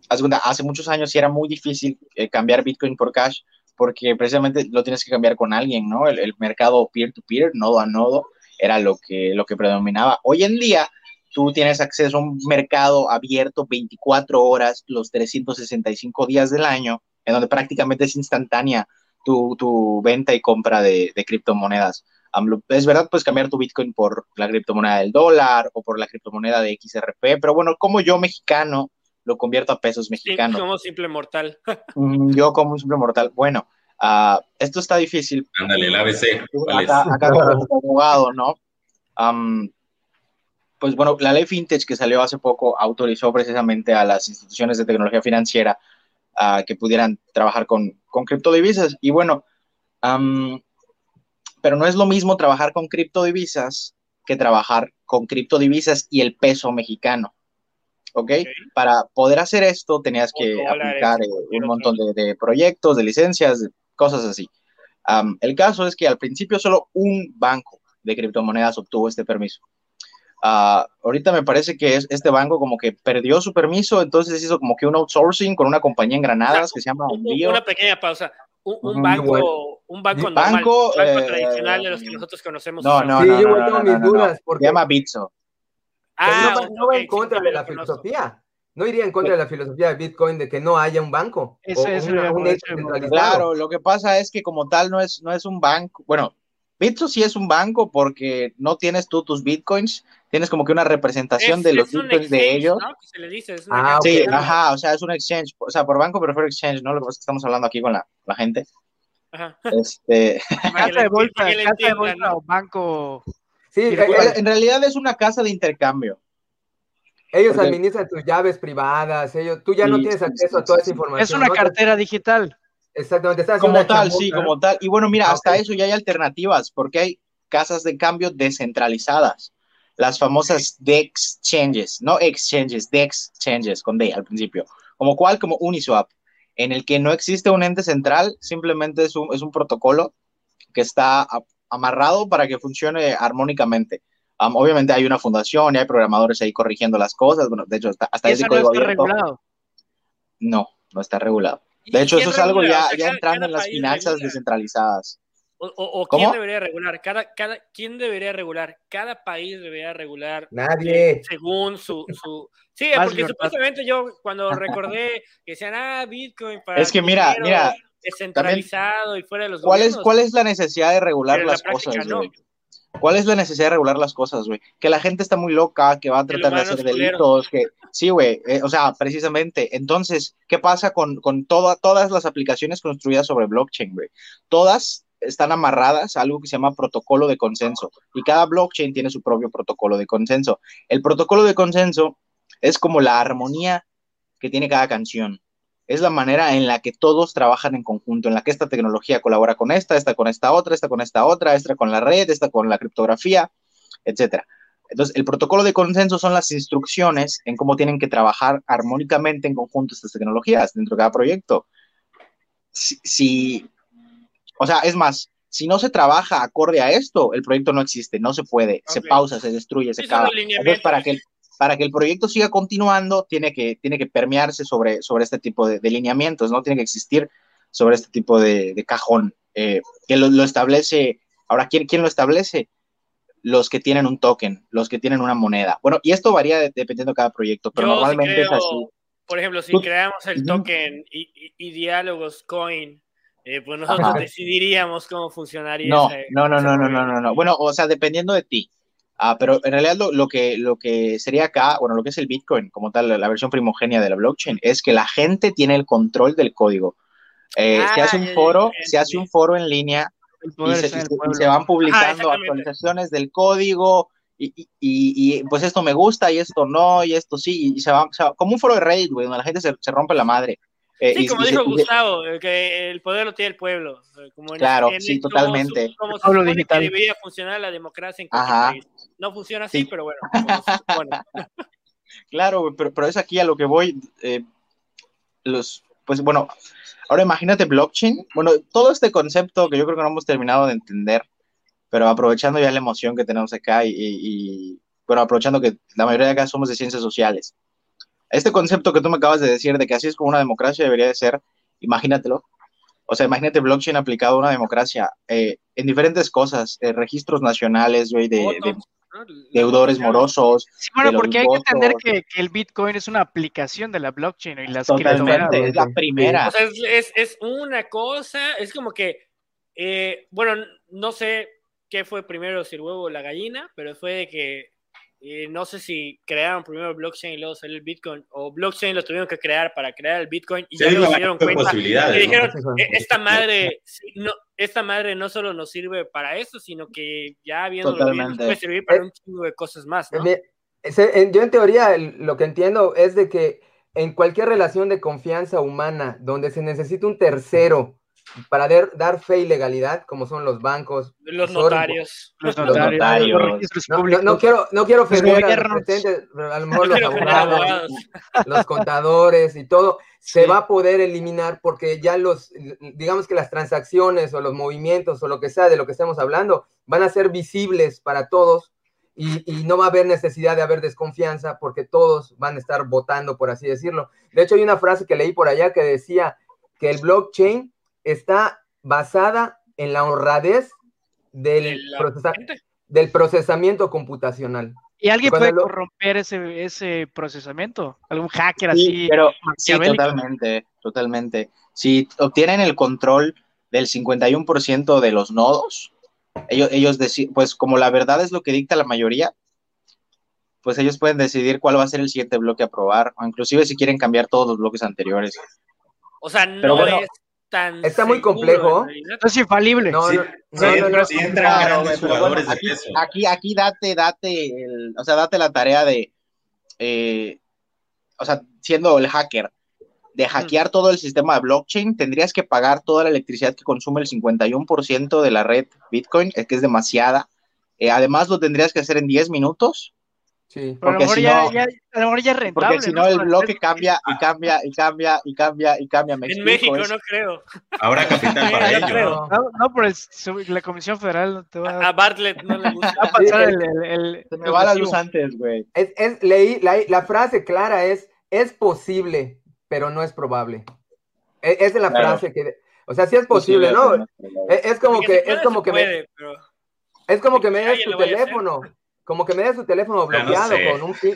hace muchos años sí era muy difícil eh, cambiar Bitcoin por cash porque precisamente lo tienes que cambiar con alguien, ¿no? El, el mercado peer-to-peer, nodo a nodo, era lo que, lo que predominaba. Hoy en día, tú tienes acceso a un mercado abierto 24 horas, los 365 días del año, en donde prácticamente es instantánea tu, tu venta y compra de, de criptomonedas. Es verdad, puedes cambiar tu Bitcoin por la criptomoneda del dólar o por la criptomoneda de XRP, pero bueno, como yo mexicano lo convierto a pesos Sí, mexicanos. como simple mortal. Mm, Yo como un simple mortal. Bueno, ah, esto está difícil. Ándale, el ABC. Acá, acá como abogado, ¿no? Pues bueno, la ley FinTech que salió hace poco autorizó precisamente a las instituciones de tecnología financiera ah, que pudieran trabajar con, con criptodivisas. Y bueno, pero no es lo mismo trabajar con criptodivisas que trabajar con criptodivisas y el peso mexicano. ¿Ok? Para poder hacer esto tenías que dólares, aplicar eh, un montón de, de proyectos, de licencias, de cosas así. El caso es que al principio solo un banco de criptomonedas obtuvo este permiso. Ah, ahorita me parece que es, este banco como que perdió su permiso, entonces hizo como que un outsourcing con una compañía en Granadas que se llama Envío. Una pequeña pausa. Un, un banco, un banco, normal, banco, banco eh, tradicional de los que nosotros conocemos. No, no, sí, no, yo no, tengo no, mis no, dudas. Porque... Se llama Bitso. Ah, no, no va en contra de la filosofía. No iría en contra de la filosofía de Bitcoin de que no haya un banco. Eso es una, un hecho Claro, lo que pasa es que como tal no es, no es un banco. Bueno, Bitso sí es un banco porque no tienes tú tus Bitcoins, tienes como que una representación es, de los Bitcoins de ellos. ¿no? Se le dice, es Ah, Sí, ok. ajá, o sea, es un exchange. O sea, por banco prefiero exchange, ¿no? Lo que pasa es que estamos hablando aquí con la, la gente. Ajá. Este, Casa de bolsa, casa de bolsa ¿no? o banco. Sí, eh, en realidad es una casa de intercambio. ellos porque- administran tus llaves privadas, ellos, tú ya no Sí, tienes sí, acceso sí, a toda sí, esa sí. información. Es una ¿no? cartera digital. Exactamente, Como tal, sí, ¿no? como tal. Y bueno, mira, Ah, hasta eso ya hay alternativas, porque hay casas de cambio descentralizadas, las famosas DEX exchanges, no exchanges, DEX exchanges, con D al principio, como cual, como Uniswap, en el que no existe un ente central, simplemente es un, es un protocolo que está a- amarrado para que funcione armónicamente. Um, obviamente hay una fundación y hay programadores ahí corrigiendo las cosas, bueno, de hecho, hasta, hasta ese no código está abierto. regulado. No, no está regulado. De ¿Y hecho, eso es algo ya, O sea, ya cada- entrando cada en las finanzas regula. descentralizadas. O, o- o ¿Cómo? quién debería regular? Cada, cada, ¿Quién debería regular? Cada país debería regular Nadie. eh, según su... su... Sí, Más porque supuestamente yo cuando recordé que decían, ah, Bitcoin para... Es que mira, mira, Descentralizado y fuera de los ¿Cuál es. ¿Cuál es la necesidad de regular Pero en la las práctica cosas, no. ¿Cuál es la necesidad de regular las cosas, güey? Que la gente está muy loca, que va a tratar de hacer delitos, que sí, güey, eh, o sea, precisamente. Entonces, ¿qué pasa con, con toda- todas las aplicaciones construidas sobre blockchain, güey? Todas están amarradas a algo que se llama protocolo de consenso y cada blockchain tiene su propio protocolo de consenso. El protocolo de consenso es como la armonía que tiene cada canción. Es la manera en la que todos trabajan en conjunto, en la que esta tecnología colabora con esta, esta con esta otra, esta con esta otra, esta con la red, esta con la criptografía, etcétera. Entonces, el protocolo de consenso son las instrucciones en cómo tienen que trabajar armónicamente en conjunto estas tecnologías dentro de cada proyecto. Si, si- o sea, es más, si no se trabaja acorde a esto, el proyecto no existe, no se puede, se pausa, se destruye, se acaba. Entonces, para que, para que el proyecto siga continuando, tiene que, tiene que permearse sobre, sobre este tipo de, de lineamientos, ¿no? Tiene que existir sobre este tipo de, de cajón, eh, que lo, lo establece. Ahora, ¿quién, ¿quién lo establece? Los que tienen un token, los que tienen una moneda. Bueno, y esto varía de- dependiendo de cada proyecto, pero Yo normalmente es creo- así. Por ejemplo, si creamos el token y, y- y diálogos coin, eh, pues nosotros Ajá. decidiríamos cómo funcionaría No, ese- no, no, ese no, no, no, no, no. Bueno, o sea, dependiendo de ti. Ah, pero en realidad lo, lo que, lo que sería acá, bueno, lo que es el Bitcoin, como tal, la, la versión primogénea de la blockchain, es que la gente tiene el control del código. Eh, se Ah, hace ya, un foro, se hace un foro en línea y se, y se- y se van publicando exactamente. actualizaciones del código y, y- y- y, pues esto me gusta y esto no y esto sí y se va, se va- como un foro de Reddit, güey, donde la gente se, se rompe la madre. Eh, Sí, y- como y se- dijo y se- Gustavo, que el poder lo tiene el pueblo. Como en- Claro, en- sí, como totalmente. su- Como se digital. que debería funcionar la democracia en cualquier Ajá. país. No funciona así, Sí. pero bueno. supone. Claro, pero, pero es aquí a lo que voy. eh, los, pues bueno, ahora imagínate blockchain. Bueno, todo este concepto que yo creo que no hemos terminado de entender, pero aprovechando ya la emoción que tenemos acá y, y- y, bueno, aprovechando que la mayoría de acá somos de ciencias sociales. Este concepto que tú me acabas de decir de que así es como una democracia debería de ser, imagínatelo. O sea, imagínate blockchain aplicado a una democracia eh, en diferentes cosas, eh, registros nacionales, güey, de, deudores morosos, Sí, bueno, porque hay que entender que, que el Bitcoin es una aplicación de la blockchain y las Totalmente, es la primera. O sea, es, es, es una cosa, es como que, eh, bueno, no sé qué fue primero, si el huevo o la gallina, pero fue de que eh, no sé si crearon primero el blockchain y luego salió el Bitcoin, o blockchain lo tuvieron que crear para crear el Bitcoin y Sí, ya luego se dieron cuenta y ¿no? dijeron. "Eh, esta madre, no, esta madre no solo nos sirve para eso, sino que ya viendo bien, nos puede servir para un chingo de cosas más, ¿no? Eh, en- Yo en teoría lo que entiendo es de que en cualquier relación de confianza humana donde se necesita un tercero para dar, dar fe y legalidad, como son los bancos, Los notarios. Los Los notarios, notarios. los registros No, no, quiero, no quiero ofender a los gobiernos. presentes, pero a lo No mejor los abogados, los contadores y todo, se va a poder eliminar porque ya los, digamos que las transacciones o los movimientos o lo que sea de lo que estamos hablando van a ser visibles para todos y, y, no va a haber necesidad de haber desconfianza porque todos van a estar votando, por así decirlo. De hecho, hay una frase que leí por allá que decía que el blockchain está basada en la honradez del, procesa del procesamiento computacional. ¿Y alguien puede lo... corromper ese, ese procesamiento? ¿Algún hacker sí, así? Pero, sí, totalmente, totalmente. Si obtienen el control del 51% de los nodos, ellos, ellos pues como la verdad es lo que dicta la mayoría, pues ellos pueden decidir cuál va a ser el siguiente bloque a aprobar, o inclusive si quieren cambiar todos los bloques anteriores. O sea, no bueno, es tan Está muy complejo. No es infalible. No, sí, no, sí, no, no, no, sí entran Claro, grandes pero jugadores bueno, aquí, de peso. aquí, aquí date, date, el- o sea, date la tarea de, eh, o sea, siendo el hacker, de hackear todo el sistema de blockchain, tendrías que pagar toda la electricidad que consume el 51% de la red Bitcoin, es que es demasiada. Eh, además, lo tendrías que hacer en 10 minutos, Sí. Pero a lo porque mejor, si ya, no- ya- a lo mejor ya es rentable. porque si ¿no? no el bloque cambia y cambia y cambia y cambia y cambia. ¿me En explico? México Es- no creo. Ahora capital para Yo ello. creo. ¿no? No, no, por el, la Comisión Federal no te va A a, Bartlett no le gusta. va a pasar Sí, el, el, el- Se me va la luz antes, güey. Es, es- leí, la, la frase clara es, es posible, pero no es probable. E- Esa es la Claro. frase que, o sea, sí es posible, ¿no? Es, es como Porque que, es como que me, pero- es como que me des tu teléfono, como que me des tu teléfono no bloqueado sé. con un pin,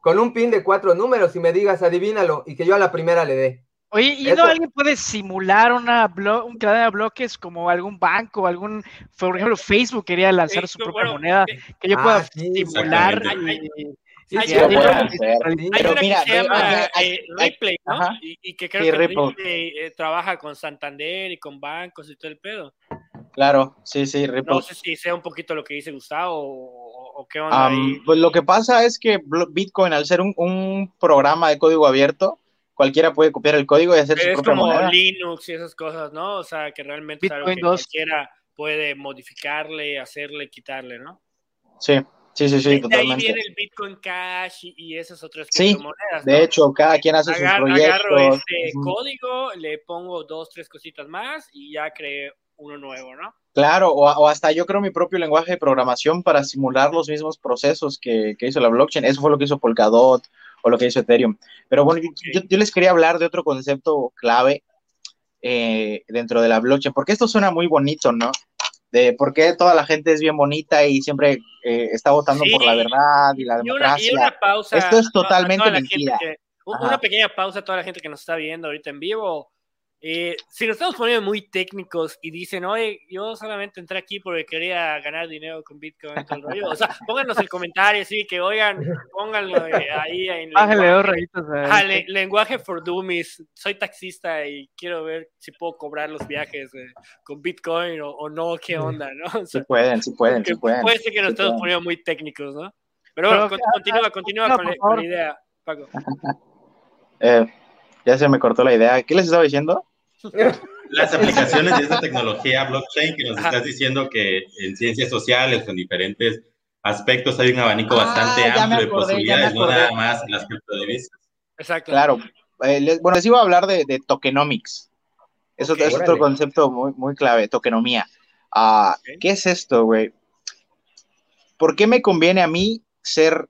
con un pin de cuatro números y me digas, adivínalo, y que yo a la primera le dé. Oye, ¿y Eso- no alguien puede simular una blo un cadena de bloques como algún banco, algún, por ejemplo, Facebook quería lanzar su propia bueno, moneda, que yo Ah, pueda sí, simular Sí, Hay sí, lo una- hay-. Hay una mira, que se llama hay- hay- eh, Ripley, ¿no? Y, y que creo Sí, que. Ripley, eh, trabaja con Santander y con bancos y todo el pedo. Claro, sí, sí, Ripple. No sé si sea un poquito lo que dice Gustavo o, o qué onda Am, ahí. pues lo que pasa es que Bitcoin, al ser un, un programa de código abierto, cualquiera puede copiar el código y hacer su Es propia como moneda. Linux y esas cosas, ¿no? O sea, que realmente es algo Bitcoin que 2. cualquiera puede modificarle, hacerle, quitarle, ¿no? Sí, sí, sí, sí, de ahí totalmente. viene el Bitcoin Cash y, y esas otras Sí, criptomonedas. ¿no? De hecho, cada quien hace sus Agar- proyectos. agarro este código, le pongo dos, tres cositas más y ya creé uno nuevo, ¿no? Claro, o, o hasta yo creo mi propio lenguaje de programación para simular los mismos procesos que, que hizo la blockchain. Eso fue lo que hizo Polkadot o lo que hizo Ethereum. Pero bueno, yo, yo- yo les quería hablar de otro concepto clave eh, dentro de la blockchain, porque esto suena muy bonito, ¿no? De por qué toda la gente es bien bonita y siempre eh, está votando Sí. por la verdad y la Y una, y democracia. una pausa. Esto es totalmente mentira. que- u- Ajá. una pequeña pausa a toda la gente que nos está viendo ahorita en vivo. Eh, si nos estamos poniendo muy técnicos y dicen, oye, yo solamente entré aquí porque quería ganar dinero con Bitcoin, todo el rollo", o sea, pónganos el comentario, sí, que oigan, pónganlo eh, ahí en Bájale dos lenguaje, rayitas a Ajá, este. le- lenguaje for dummies. Soy taxista y quiero ver si puedo cobrar los viajes eh, con Bitcoin o, o no, qué onda, ¿no? O Sí sea, pueden, sí pueden, sí pueden. Puede ser que nos Sí pueden. poniendo muy técnicos, ¿no? Pero bueno, Pero, con- ah, continúa, continúa no, con, la, con la idea, Paco. Eh, ya se me cortó la idea. ¿Qué les estaba diciendo? Las aplicaciones de esta tecnología blockchain que nos Ajá. estás diciendo que en ciencias sociales, en diferentes aspectos, hay un abanico Ah, bastante amplio de acordé, posibilidades, no nada más las criptodivisas. Exacto. Claro. Eh, les- bueno, les iba a hablar de, de tokenomics. Eso es otro concepto muy, muy clave, tokenomía. Ah. ¿Qué es esto, güey? ¿Por qué me conviene a mí ser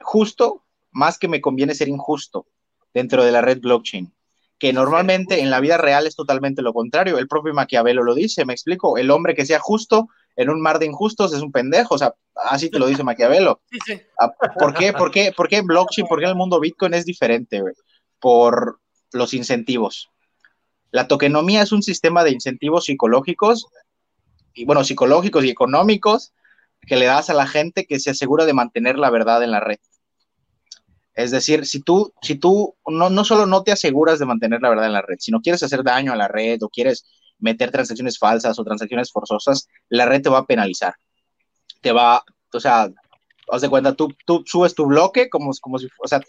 justo más que me conviene ser injusto dentro de la red blockchain? Que normalmente en la vida real es totalmente lo contrario. El propio Maquiavelo lo dice, me explico. El hombre que sea justo en un mar de injustos es un pendejo. O sea, así te lo dice Maquiavelo. Sí, sí. Ah, ¿Por qué? ¿Por qué? ¿Por qué blockchain? ¿Por qué el mundo Bitcoin es diferente, güey? Por los incentivos. La tokenomía es un sistema de incentivos psicológicos, y bueno, psicológicos y económicos que le das a la gente que se asegura de mantener la verdad en la red. Es decir, si tú, si tú no, no solo no te aseguras de mantener la verdad en la red, sino quieres hacer daño a la red o quieres meter transacciones falsas o transacciones forzosas, la red te va a penalizar. Te va, o sea, haz de cuenta, tú, tú subes tu bloque como, como si, o sea,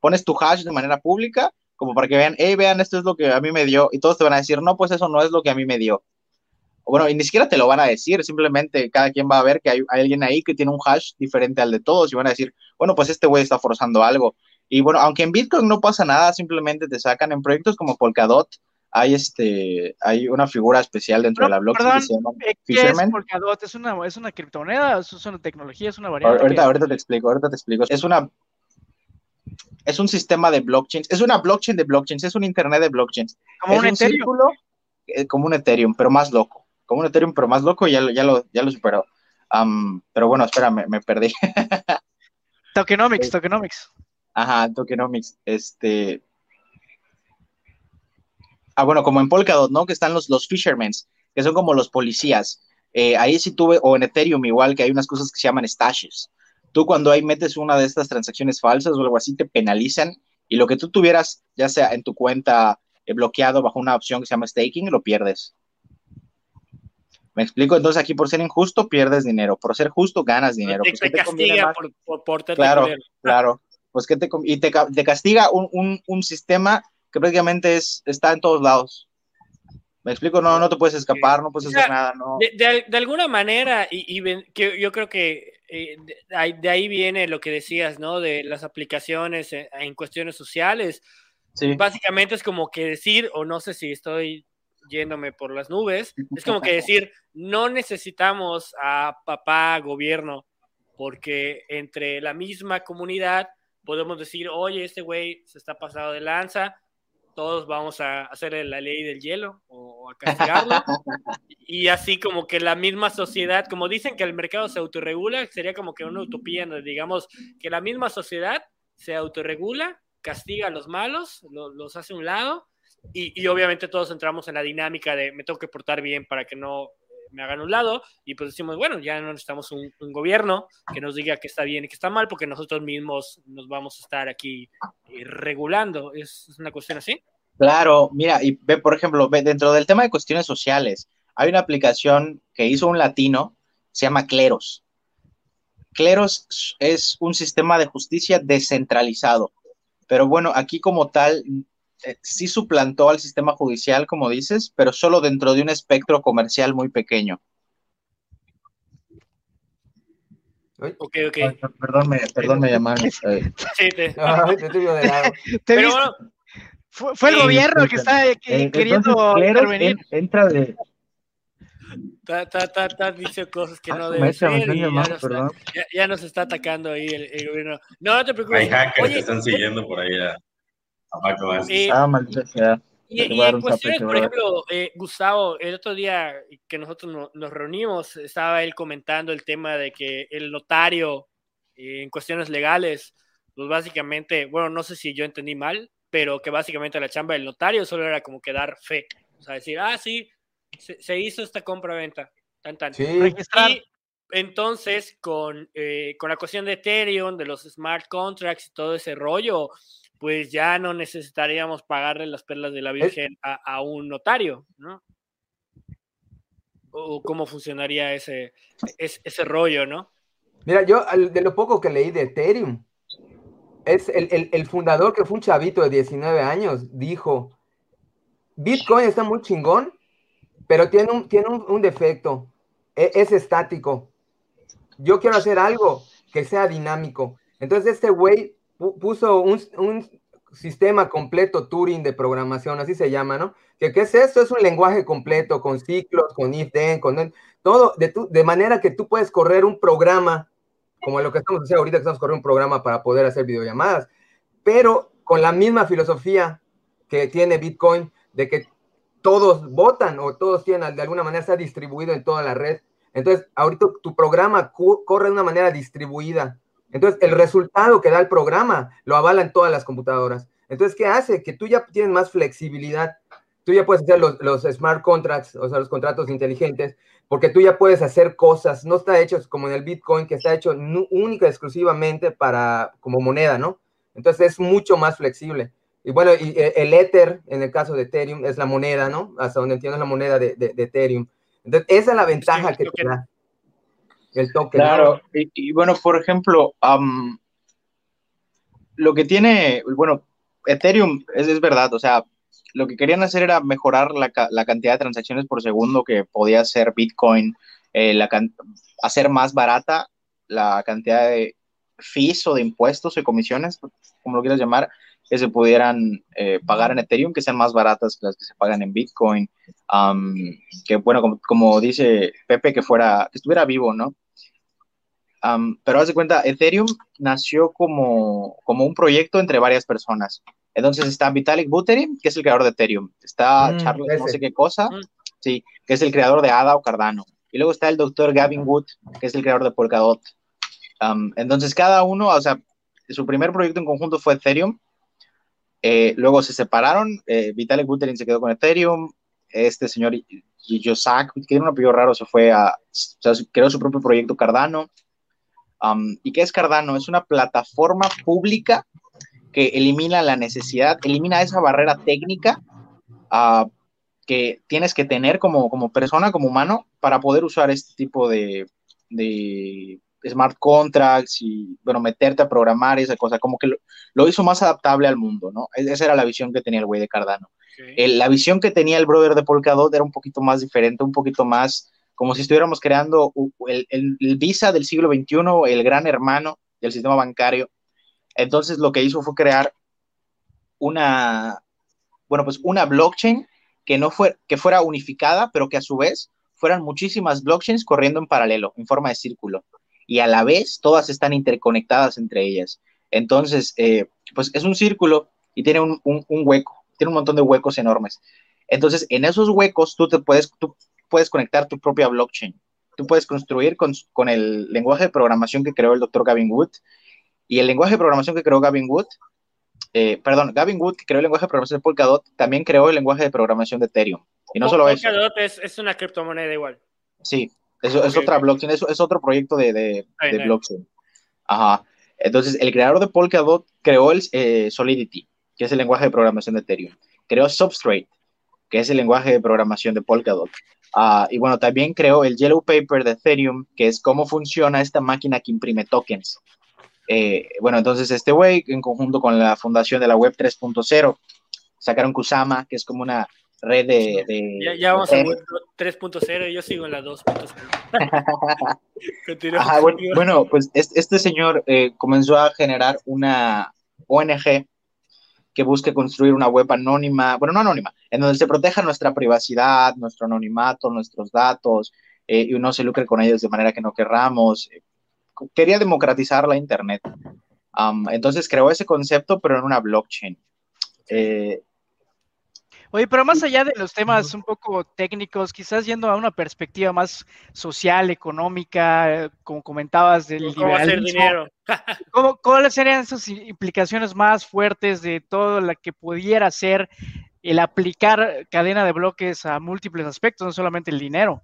pones tu hash de manera pública, como para que vean, hey, vean, esto es lo que a mí me dio, y todos te van a decir, no, pues eso no es lo que a mí me dio. Bueno, y ni siquiera te lo van a decir, simplemente cada quien va a ver que hay, hay alguien ahí que tiene un hash diferente al de todos y van a decir, bueno, pues este güey está forzando algo. Y bueno, aunque en Bitcoin no pasa nada, simplemente te sacan en proyectos como Polkadot, hay este, hay una figura especial dentro de la blockchain que se llama eh, ¿qué Fisherman. es Polkadot? ¿Es una, ¿Es una criptomoneda? ¿Es una tecnología? ¿Es una variante? Ahorita, ahorita te explico, ahorita te explico. Es una, es un sistema de blockchains, es una blockchain de blockchains, es un internet de blockchains. Como es un Ethereum. círculo, eh, como un Ethereum, pero más loco. Como un Ethereum, pero más loco, ya, lo- ya, lo, ya lo superó. Pero bueno, espera, me, me perdí. Tokenomics, tokenomics. Ajá, tokenomics. Este. Ah, bueno, como en Polkadot, ¿no? Que están los, los fishermen, que son como los policías. Eh, ahí sí tuve, o en Ethereum igual, que hay unas cosas que se llaman stashes. Tú cuando ahí metes una de estas transacciones falsas o algo así, te penalizan y lo que tú tuvieras, ya sea en tu cuenta eh, bloqueado bajo una opción que se llama staking, lo pierdes. ¿Me explico? Entonces aquí por ser injusto pierdes dinero, por ser justo ganas dinero. te, Pues, te ¿qué te conviene castiga por, por, por Claro. Claro, pues que te, y te, ca- te castiga un, un, un sistema que prácticamente es, está en todos lados. ¿Me explico? No, no te puedes escapar, no puedes O sea, hacer nada, no. De, de- de alguna manera, y, y que yo creo que eh, de, ahí- de ahí viene lo que decías, ¿no? De las aplicaciones en, en cuestiones sociales. Sí, Básicamente es como que decir, o no sé si estoy yéndome por las nubes, es como que decir, no necesitamos a papá gobierno, porque entre la misma comunidad podemos decir, oye, este güey se está pasado de lanza, todos vamos a hacer la ley del hielo o a castigarlo. y así como que la misma sociedad, como dicen que el mercado se autorregula, sería como que una utopía, ¿no? digamos, que la misma sociedad se autorregula, castiga a los malos, lo- los hace a un lado, y, obviamente todos entramos en la dinámica de me tengo que portar bien para que no eh, me hagan un lado, y pues decimos, bueno, ya no necesitamos un, un gobierno que nos diga que está bien y que está mal, porque nosotros mismos nos vamos a estar aquí eh, regulando. ¿Es, es una cuestión así? claro, mira, y ve, por ejemplo, ve, dentro del tema de cuestiones sociales, hay una aplicación que hizo un latino, se llama Cleros. Cleros es un sistema de justicia descentralizado, pero bueno, aquí como tal, eh, sí suplantó al sistema judicial, como dices, pero solo dentro de un espectro comercial muy pequeño. Ok, ok. Ay, perdón, me, perdón, me llamaron. eh, Sí, te- Ay, te de lado. Pero bueno, fue, fue el sí, gobierno el que está eh, que- eh, queriendo intervenir. en- entra de... ta, ta, ta, ta, dice cosas que no Ah, debe ser están y ya nos, está, perdón. ya, ya nos está atacando ahí el, el gobierno. No, no te preocupes. Hay hackers que están siguiendo por ahí a, eh, Ah, maldita sea. Y, y en cuestiones, por ejemplo, eh, Gustavo, el otro día que nosotros no- nos reunimos, estaba él comentando el tema de que el notario eh, en cuestiones legales, pues básicamente, bueno, no sé si yo entendí mal, pero que básicamente la chamba del notario solo era como que dar fe, o sea, decir, ah, sí, se, se hizo esta compra-venta, tan, tan. Sí. Y entonces, con, eh, con la cuestión de Ethereum, de los smart contracts y todo ese rollo, pues ya no necesitaríamos pagarle las perlas de la Virgen a, a un notario, ¿no? O cómo funcionaría ese, ese, ese rollo, ¿no? Mira, yo de lo poco que leí de Ethereum, es el, el- el fundador que fue un chavito de 19 años, dijo, Bitcoin está muy chingón, pero tiene un, tiene un, un defecto, e- es estático. Yo quiero hacer algo que sea dinámico. Entonces este güey puso un, un sistema completo Turing de programación, así se llama, ¿no? ¿Qué, qué es esto? Es un lenguaje completo con ciclos, con if then, con todo, de, tu- de manera que tú puedes correr un programa, como lo que estamos haciendo ahorita, que estamos corriendo un programa para poder hacer videollamadas, pero con la misma filosofía que tiene Bitcoin, de que todos votan o todos tienen, de alguna manera está distribuido en toda la red. Entonces, ahorita tu programa corre de una manera distribuida. Entonces, el resultado que da el programa lo avalan todas las computadoras. Entonces, ¿qué hace? Que tú ya tienes más flexibilidad. Tú ya puedes hacer los, los smart contracts, o sea, los contratos inteligentes, porque tú ya puedes hacer cosas. No está hecho como en el Bitcoin, que está hecho única y exclusivamente para, como moneda, ¿no? Entonces, es mucho más flexible. Y bueno, y eh, el Ether, en el caso de Ethereum, es la moneda, ¿no? Hasta donde entiendo es la moneda de, de- de Ethereum. Entonces, esa es la ventaja el que te da. Claro, y, bueno, por ejemplo, lo que tiene, bueno, Ethereum es, es verdad, o sea, lo que querían hacer era mejorar la, la cantidad de transacciones por segundo que podía hacer Bitcoin, eh, hacer más barata la cantidad de fees o de impuestos o comisiones, como lo quieras llamar, que se pudieran eh, pagar en Ethereum, que sean más baratas que las que se pagan en Bitcoin. que bueno, como, dice Pepe, que fuera, que estuviera vivo, ¿no? Pero haz de cuenta, Ethereum nació como, como un proyecto entre varias personas. Entonces está Vitalik Buterin, que es el creador de Ethereum. Está mm, Charles no sé qué cosa, mm. sí, que es el creador de ADA o Cardano. Y luego está el doctor Gavin Wood, que es el creador de Polkadot. entonces cada uno, o sea, su primer proyecto en conjunto fue Ethereum. Eh, luego se separaron, eh, Vitalik Buterin se quedó con Ethereum, este señor Yosak, que tiene un apellido raro, se fue a, o sea, creó su propio proyecto Cardano. ¿Y qué es Cardano? Es una plataforma pública que elimina la necesidad, elimina esa barrera técnica uh, que tienes que tener como, como persona, como humano, para poder usar este tipo de, de smart contracts y, bueno, meterte a programar esa cosa, como que lo, hizo más adaptable al mundo, ¿no? E-, esa era la visión que tenía el güey de Cardano. la visión que tenía el brother de Polkadot era un poquito más diferente, un poquito más como si estuviéramos creando el, el Visa del siglo XXI, el gran hermano del sistema bancario, entonces lo que hizo fue crear una, bueno, pues una blockchain que no fue, que fuera unificada, pero que a su vez fueran muchísimas blockchains corriendo en paralelo, en forma de círculo. Y a la vez todas están interconectadas entre ellas. Entonces, eh, pues es un círculo y tiene un, hueco, tiene un montón de huecos enormes. Entonces, en esos huecos tú te puedes, puedes conectar tu propia blockchain. Tú puedes construir con, con el lenguaje de programación que creó el doctor Gavin Wood y el lenguaje de programación que creó Gavin Wood, eh, perdón, Gavin Wood, que creó el lenguaje de programación de Polkadot, también creó el lenguaje de programación de Ethereum. Y no solo eso. Polkadot es, una criptomoneda igual. Sí, eso es otra blockchain, eso es otro proyecto de, de, blockchain. Ajá. Entonces, el creador de Polkadot creó el eh, Solidity, que es el lenguaje de programación de Ethereum. Creó Substrate, que es el lenguaje de programación de Polkadot. Uh, y bueno, también creó el Yellow Paper de Ethereum, que es cómo funciona esta máquina que imprime tokens. Eh, bueno, entonces este güey, en conjunto con la fundación de la Web 3.0, sacaron Kusama, que es como una red de... ya, ya, vamos a Web 3.0 y yo sigo en la 2.0. bueno, bueno, pues este, señor eh, comenzó a generar una ONG que busque construir una web anónima, bueno, no anónima, en donde se proteja nuestra privacidad, nuestro anonimato, nuestros datos, eh, y uno se lucre con ellos de manera que no querramos, quería democratizar la Internet. entonces creó ese concepto, pero en una blockchain. Eh, Oye, pero más allá de los temas un poco técnicos, quizás yendo a una perspectiva más social, económica, como comentabas, del ¿Cómo hacer dinero? ¿Cuáles serían esas implicaciones más fuertes de todo lo que pudiera ser el aplicar cadena de bloques a múltiples aspectos, no solamente el dinero?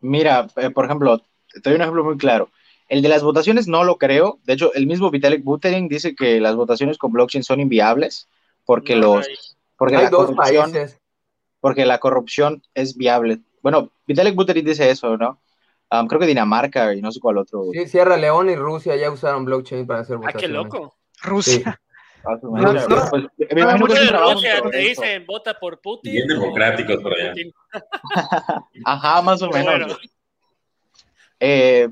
Mira, eh, por ejemplo, te doy un ejemplo muy claro. El de las votaciones no lo creo. De hecho, el mismo Vitalik Buterin dice que las votaciones con blockchain son inviables porque los porque la corrupción porque la corrupción es viable. Bueno, Vitalik Buterin dice eso, ¿no? Um, creo que Dinamarca y no sé cuál otro. Sí, Sierra Leona y Rusia ya usaron blockchain para hacer votaciones. Ah, qué loco. Rusia. pues, me imagino que Rusia te dicen vota por Putin. Bien democráticos por allá. Ajá, más o menos. Eh,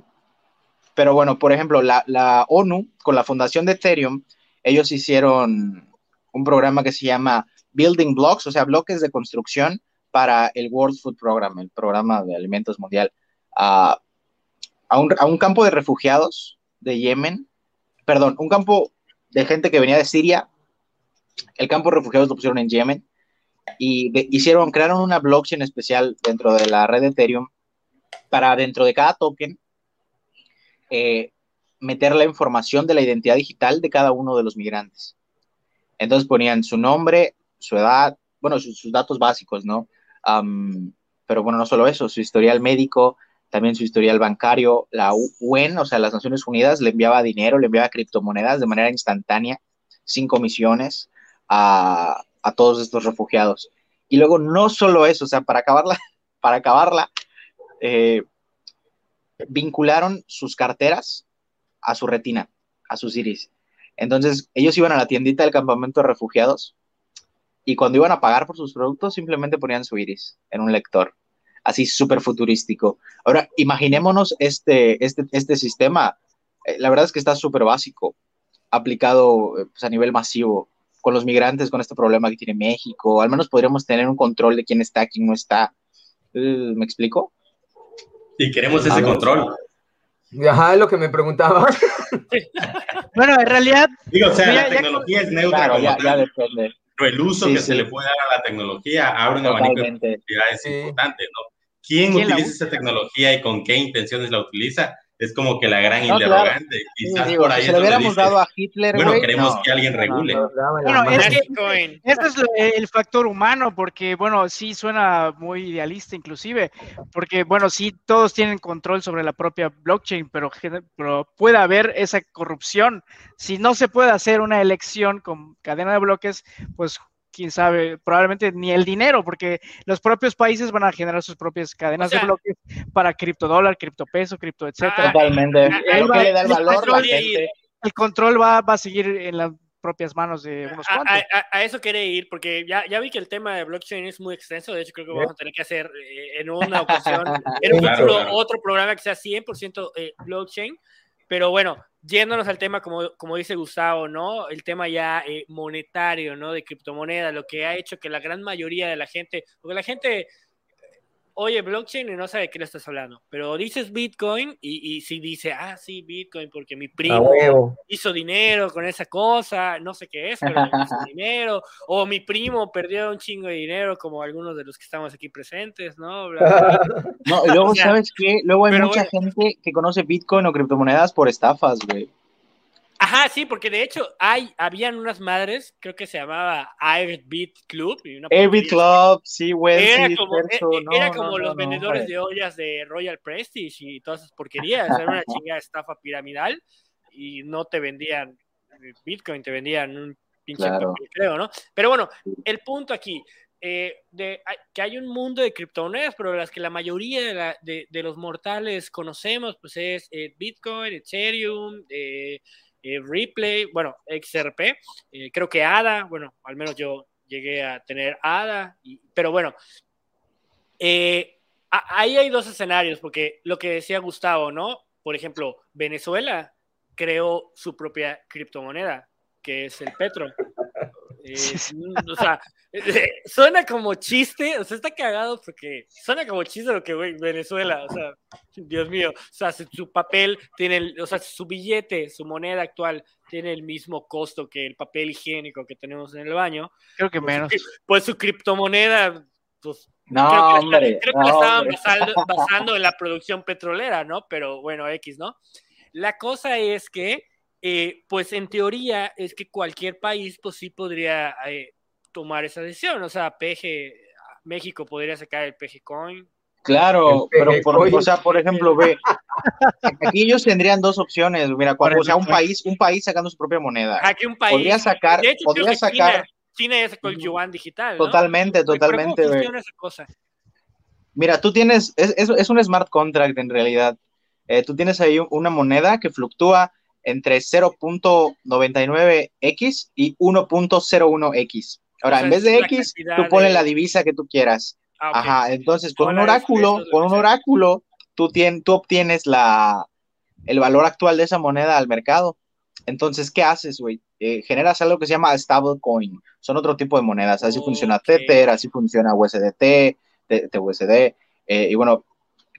pero bueno, por ejemplo, la, ONU, con la fundación de Ethereum, ellos hicieron un programa que se llama Building Blocks, o sea, bloques de construcción para el World Food Program, el programa de alimentos mundial, a, un, campo de refugiados de Yemen, perdón, un campo de gente que venía de Siria, el campo de refugiados lo pusieron en Yemen y hicieron, crearon una blockchain especial dentro de la red Ethereum para dentro de cada token eh, meter la información de la identidad digital de cada uno de los migrantes. Entonces ponían su nombre, su edad, bueno, sus, datos básicos, ¿no? pero bueno, no solo eso, su historial médico, también su historial bancario, la UN, o sea, las Naciones Unidas, le enviaba dinero, le enviaba criptomonedas de manera instantánea, sin comisiones, a, todos estos refugiados. Y luego no solo eso, o sea, para acabarla, para acabarla, eh, vincularon sus carteras a su retina, a sus iris. Entonces, ellos iban a la tiendita del campamento de refugiados y cuando iban a pagar por sus productos, simplemente ponían su iris en un lector, así súper futurístico. Ahora, imaginémonos este, este, este sistema. Eh, la verdad es que está súper básico, aplicado eh, pues, a nivel masivo. con los migrantes, con este problema que tiene México. Al menos podríamos tener un control de quién está, quién no está. Eh, ¿Me explico? Y queremos ese control. Ajá, es lo que me preguntaba. bueno, en realidad. Digo, o sea, la tecnología es neutra. Claro, ya, ya depende. Pero el uso que se le puede dar a la tecnología abre un abanico de posibilidades sí. importante, ¿no? ¿Quién, ¿Quién utiliza esa tecnología y con qué intenciones la utiliza? Es como que la gran no, interrogante. Claro. Quizás sí, digo, por ahí si le hubiéramos dado a Hitler, bueno, wey, queremos no, que alguien regule. No, bueno, es que ese es el factor humano, porque, bueno, sí suena muy idealista inclusive, porque, bueno, sí todos tienen control sobre la propia blockchain, pero, pero puede haber esa corrupción. Si no se puede hacer una elección con cadena de bloques, pues quién sabe, probablemente ni el dinero, porque los propios países van a generar sus propias cadenas o sea, de bloques para criptodólar, criptopeso, cripto, etcétera. Totalmente. Ah, le da el, valor, control, el control va, va, a seguir en las propias manos de unos a, cuantos. A, a, eso quería ir, porque ya, ya vi que el tema de blockchain es muy extenso, de hecho creo que vamos a tener que hacer eh, en una ocasión, en un claro, claro. otro programa que sea 100% eh, blockchain, pero bueno, yéndonos al tema, como, como dice Gustavo, ¿no? El tema ya eh, monetario, ¿no? De criptomoneda, lo que ha hecho que la gran mayoría de la gente, porque la gente oye blockchain y no sabe de qué le estás hablando, pero dices Bitcoin y, y si dice, ah, sí, Bitcoin, porque mi primo hizo dinero con esa cosa, no sé qué es, pero hizo dinero, o mi primo perdió un chingo de dinero, como algunos de los que estamos aquí presentes, ¿no? Bla, bla, bla. No, y luego, o sea, ¿sabes qué? Luego hay mucha bueno, gente que conoce Bitcoin o criptomonedas por estafas, güey. Ajá, sí, porque de hecho hay, habían unas madres, creo que se llamaba Airbit Club. Airbit Club, sí, güey. Era sí, como, perso, era, era como no, los vendedores de ollas de Royal Prestige y todas esas porquerías. Era una chingada estafa piramidal y no te vendían Bitcoin, te vendían un pinche Claro. creo, ¿no? Pero bueno, el punto aquí, eh, de, que hay un mundo de criptomonedas, pero las que la mayoría de, la- de- de los mortales conocemos, pues es eh, Bitcoin, Ethereum, eh, eh, Replay, bueno, XRP, eh, creo que ADA, bueno, al menos yo llegué a tener ADA, pero bueno, eh, ahí hay dos escenarios, porque lo que decía Gustavo, ¿no? Por ejemplo, Venezuela creó su propia criptomoneda, que es el Petro. Eh, o sea, eh, suena como chiste, o sea, está cagado porque suena como chiste lo que güey, Venezuela, o sea, Dios mío, o sea, su, su papel tiene, el- o sea, su billete, su moneda actual tiene el mismo costo que el papel higiénico que tenemos en el baño, Creo que pues, menos. su- pues su criptomoneda, pues No, creo que, la- hombre. creo que no, la estaban basando, basando en la producción petrolera, ¿no? Pero bueno, X, ¿no? La cosa es que, eh, pues en teoría, es que cualquier país, pues sí podría eh, tomar esa decisión. O sea, PG, México podría sacar el PG Coin. Claro, pero por, coin. o sea, por ejemplo, ve, aquí ellos tendrían dos opciones, mira, cuando, o sea, un país, un país sacando su propia moneda. Aquí un país. Podría sacar, de hecho, podría sacar China, China ya sacó el yuan digital. ¿no? totalmente, Pero totalmente, ¿Cómo güey. funciona esa cosa? Mira, tú tienes, es, es, es un smart contract en realidad. Eh, tú tienes ahí una moneda que fluctúa entre 0.99x y 1.01x. Ahora, O sea, en vez de x, tú pones de- la divisa que tú quieras. Ah. Ajá, entonces con un oráculo, con un oráculo, tú, tien- tú obtienes la, el valor actual de esa moneda al mercado. Entonces, ¿qué haces, güey? Eh, generas algo que se llama stablecoin. Son otro tipo de monedas. Así funciona. Tether, así funciona USDT, TUSD. eh, y bueno,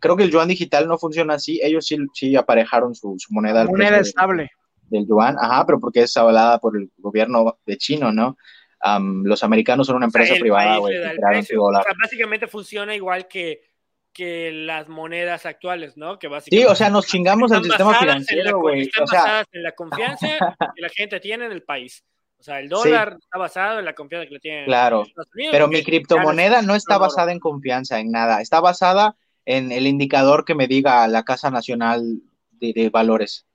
creo que el yuan digital no funciona así. Ellos sí, sí aparejaron su, su moneda Moneda estable. del yuan. Ajá, pero porque es avalada por el gobierno de chino, ¿no? Am, los americanos son una O sea, empresa el privada, güey, el. O sea, básicamente funciona igual que, que las monedas actuales, ¿no? Que Sí, básicamente o sea, nos chingamos al están sistema financiero, güey. Están O sea, basadas en la confianza que la gente tiene en el país. O sea, el dólar está basado en la confianza que le tienen Claro, Estados Unidos. pero mi criptomoneda no está basada en confianza, en nada. Está basada en el indicador que me diga la Casa Nacional de, de Valores,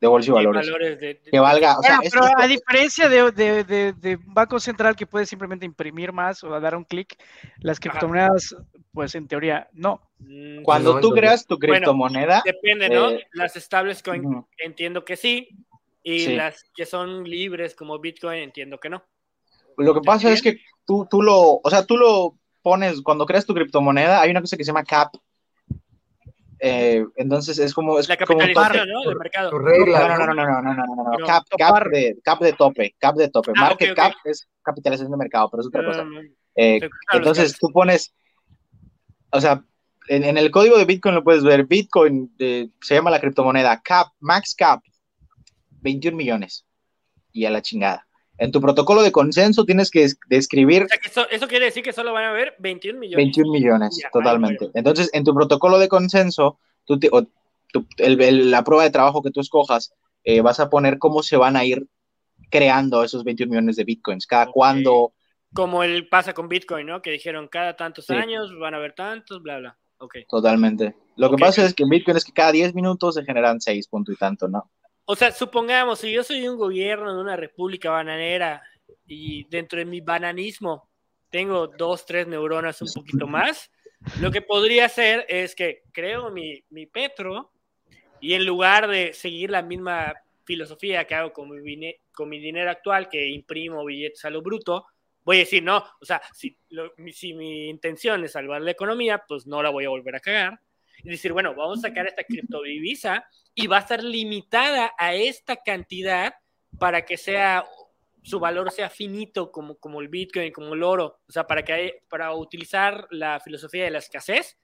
de Bolsa y Valores. valores de- de- Que valga, o sea, Bueno, es- pero esto- a diferencia de, de, de- de un banco central que puede simplemente imprimir más o dar un clic, las criptomonedas, pues en teoría no. Mm, cuando No, tú entonces- creas tu Bueno, criptomoneda, Depende, ¿no? eh, las estables coin entiendo que sí. Y Sí. las que son libres como Bitcoin entiendo que no. lo que pasa es que tú, tú lo, o sea, tú lo pones, cuando creas tu criptomoneda, hay una cosa que se llama CAP. eh, entonces es como es La como capitalización, ¿no? Del mercado. Tu regla, no, no, no, ¿no? no, no, no, no, no, no, No, cap, cap de, cap de tope, cap de tope. Ah, Market cap es capitalización de mercado, pero es otra cosa. Eh, claro, entonces tú pones, o sea, en, en el código de Bitcoin lo puedes ver, Bitcoin eh, se llama la criptomoneda cap, max cap, 21 millones y a la chingada. En tu protocolo de consenso tienes que es- describir O sea, que eso, eso quiere decir que solo van a haber 21 millones. 21 millones, Ya, totalmente. vale, Entonces, en tu protocolo de consenso, tú te- o tu- el- el- la prueba de trabajo que tú escojas, eh, vas a poner cómo se van a ir creando esos 21 millones de bitcoins, cada Ok. cuándo, Como el pasa con Bitcoin, ¿no? Que dijeron cada tantos Sí. años van a haber tantos, bla, bla. Ok. totalmente. Lo que pasa es que en Bitcoin es que cada 10 minutos se generan 6 punto y tanto, ¿no? O sea, supongamos, si yo soy un gobierno de una república bananera y dentro de mi bananismo tengo dos, tres neuronas un poquito más, lo que podría hacer es que creo mi, mi Petro y en lugar de seguir la misma filosofía que hago con mi, con mi dinero actual, que imprimo billetes a lo bruto, voy a decir, no, o sea, si, lo- si mi intención es salvar la economía, pues no la voy a volver a cagar. Y decir, bueno, vamos a sacar esta criptodivisa y va a estar limitada a esta cantidad para que sea su valor sea finito como, como el Bitcoin, como el oro, o sea, para que hay- para utilizar la filosofía de la escasez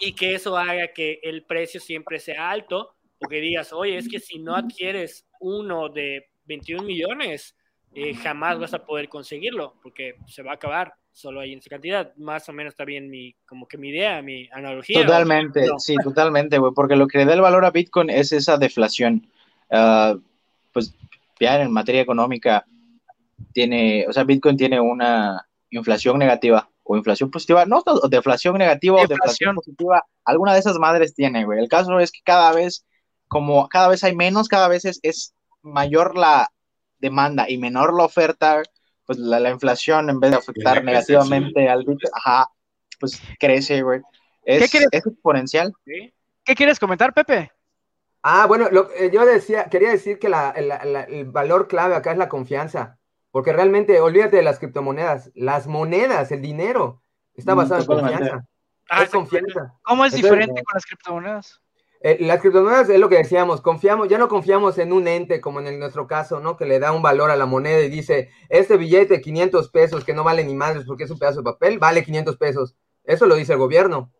y que eso haga que el precio siempre sea alto, porque digas, oye, es que si no adquieres uno de 21 millones, eh, jamás vas a poder conseguirlo, porque se va a acabar solo ahí en esa cantidad. Más o menos está bien mi, como que mi idea, mi analogía. Totalmente, No. sí, totalmente, güey, porque lo que le da el valor a Bitcoin es esa deflación. Ah, pues ya en materia económica tiene, o sea, Bitcoin tiene una inflación negativa o inflación positiva, no, o deflación negativa o deflación Deflación. positiva, alguna de esas madres tiene, güey. El caso es que cada vez, como cada vez hay menos, cada vez es, es mayor la demanda y menor la oferta, pues la, la inflación en vez de afectar negativamente al ajá, pues crece, güey. Es, ¿Qué quieres? es exponencial. ¿sí? ¿Qué quieres comentar, Pepe? Ah, bueno, lo- eh, yo decía, quería decir que la- la- la- el valor clave acá es la confianza, porque realmente, olvídate de las criptomonedas, las monedas, el dinero, está Mm, basado en confianza, Ah, es confianza. ¿Cómo es Entonces, diferente con las criptomonedas? Eh, las criptomonedas es lo que decíamos, confiamos, ya no confiamos en un ente como en el- nuestro caso, ¿no? Que le da un valor a la moneda y dice, este billete de 500 pesos que no vale ni madres porque es un pedazo de papel, vale 500 pesos. Eso lo dice el gobierno.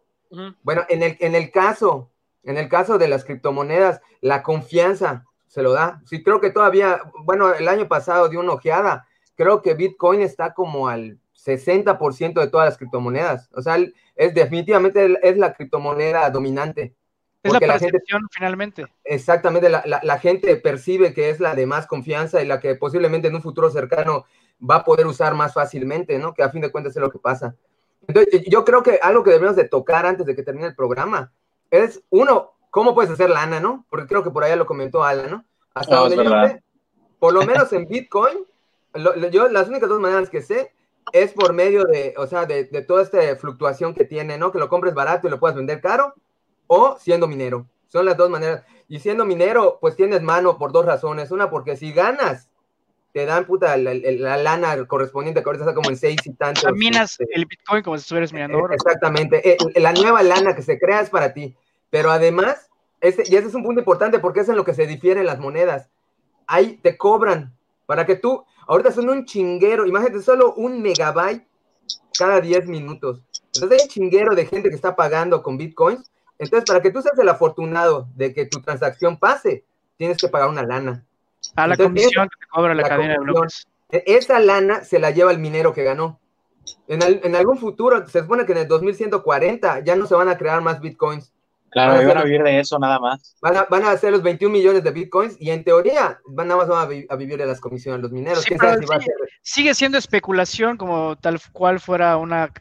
Bueno, en el, en el caso, en el caso de las criptomonedas, la confianza se lo da. Sí, creo que todavía, bueno, el año pasado dio una ojeada, creo que Bitcoin está como al 60% de todas las criptomonedas. O sea, es definitivamente es la criptomoneda dominante. Es la Porque la gente- percepción, finalmente. Exactamente, la, la- la gente percibe que es la de más confianza y la que posiblemente en un futuro cercano va a poder usar más fácilmente, ¿no? Que a fin de cuentas es lo que pasa. Entonces, yo creo que algo que debemos de tocar antes de que termine el programa es, uno, cómo puedes hacer lana, ¿no? Porque creo que por allá lo comentó Alan, ¿no? Hasta No, donde yo sé, por lo menos en Bitcoin, lo- lo- yo las únicas dos maneras que sé es por medio de, o sea, de, de toda esta fluctuación que tiene, ¿no? Que lo compres barato y lo puedas vender caro, o siendo minero. Son las dos maneras. Y siendo minero, pues tienes mano por dos razones. Una, porque si ganas, te dan puta la, la- la lana correspondiente, que ahorita está como en seis y tantos. Caminas este, el Bitcoin como si estuvieras mirando oro. Exactamente. Eh, la nueva lana que se crea es para ti. Pero además, este, y ese es un punto importante porque es en lo que se difieren las monedas. Ahí te cobran para que tú, ahorita son un chinguero, imagínate, solo un megabyte cada 10 minutos. Entonces hay un chinguero de gente que está pagando con bitcoins. Entonces, para que tú seas el afortunado de que tu transacción pase, tienes que pagar una lana. A la Entonces, comisión que te cobra la, la cadena de bloques. Esa lana se la lleva el minero que ganó. En, al- en algún futuro, se supone que en el 2140 ya no se van a crear más bitcoins. Claro, Van a iban a vivir de eso nada más. Van a, van a hacer los 21 millones de bitcoins y en teoría van, nada más van a, vi- a vivir de las comisiones los mineros. Sí, ¿Quién pero sabe si? Sigue siendo especulación como tal cual fuera una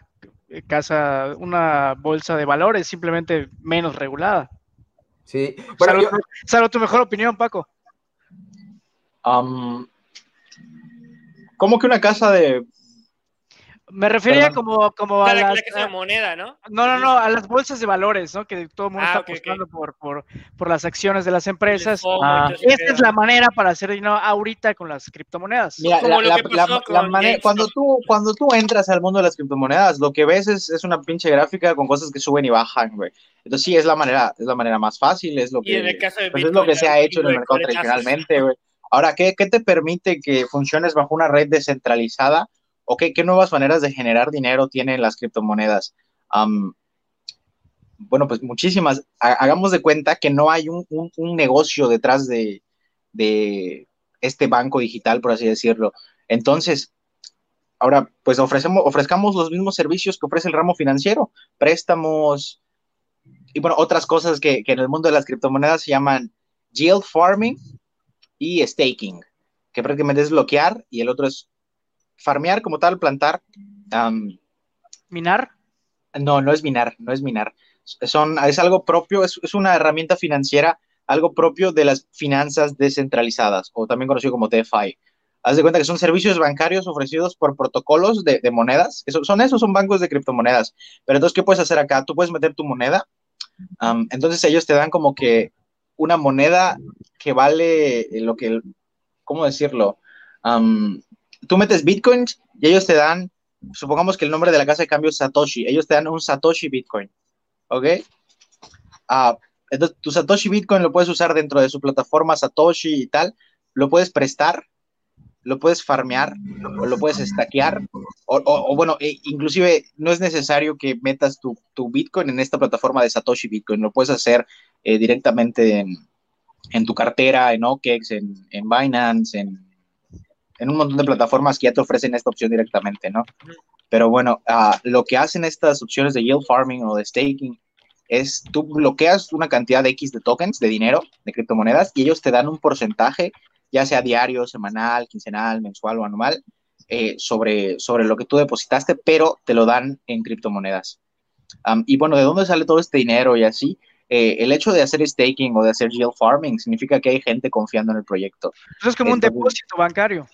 casa, una bolsa de valores, simplemente menos regulada. Sí. Bueno, salvo, yo- salvo tu mejor opinión, Paco. ¿Cómo que una casa de Me refería como, como a la, las, es una moneda, ¿no? No, no, no, a las bolsas de valores, ¿no? Que todo el mundo Ah, está ok, ok. apostando por, por, por las acciones de las empresas. Ah. Esta es la manera para hacer dinero ahorita con las criptomonedas. Mira, Como la- lo la- que la- pasó la con manera- cuando, tú, cuando tú entras al mundo de las criptomonedas, lo que ves es, es una pinche gráfica con cosas que suben y bajan, güey. Entonces sí, es la manera, es la manera más fácil, es lo en que, el caso de pues, es Bitcoin, lo que se ha hecho en el mercado tradicionalmente, güey. Ahora, ¿qué, ¿qué te permite que funciones bajo una red descentralizada? ¿O qué, nuevas maneras de generar dinero tienen las criptomonedas? Bueno, pues muchísimas. Ha- Hagamos de cuenta que no hay un, negocio detrás de, de este banco digital, por así decirlo. Entonces, ahora, pues ofrecemos, ofrezcamos los mismos servicios que ofrece el ramo financiero, préstamos y bueno, otras cosas que, que en el mundo de las criptomonedas se llaman yield farming y staking, que prácticamente es bloquear y el otro es farmear como tal, plantar. am, Minar. no, no es minar, no es minar. Son, es algo propio, es, es una herramienta financiera, algo propio de las finanzas descentralizadas, o también conocido como DeFi. Haz de cuenta que son servicios bancarios ofrecidos por protocolos de, de monedas. Eso, son esos, son bancos de criptomonedas. Pero entonces, ¿qué puedes hacer acá? Tú puedes meter tu moneda. entonces ellos te dan como que una moneda que vale lo que, ¿cómo decirlo? Tú metes bitcoins y ellos te dan supongamos que el nombre de la casa de cambio es Satoshi, ellos te dan un Satoshi Bitcoin, ¿ok? Ah, entonces, tu Satoshi Bitcoin lo puedes usar dentro de su plataforma Satoshi y tal, lo puedes prestar, lo puedes farmear, o lo puedes stackear, o, bueno, e- inclusive no es necesario que metas tu, tu Bitcoin en esta plataforma de Satoshi Bitcoin, lo puedes hacer eh, directamente en, en tu cartera, en OKEx, en, en Binance, en, en un montón de plataformas que ya te ofrecen esta opción directamente, ¿no? Pero bueno, ah, lo que hacen estas opciones de yield farming o de staking es tú bloqueas una cantidad de X de tokens, de dinero, de criptomonedas, y ellos te dan un porcentaje, ya sea diario, semanal, quincenal, mensual o anual, eh, sobre, sobre lo que tú depositaste, pero te lo dan en criptomonedas. Am, y bueno, ¿de dónde sale todo este dinero y así? Eh, el hecho de hacer staking o de hacer yield farming significa que hay gente confiando en el proyecto. Eso es como un depósito bancario.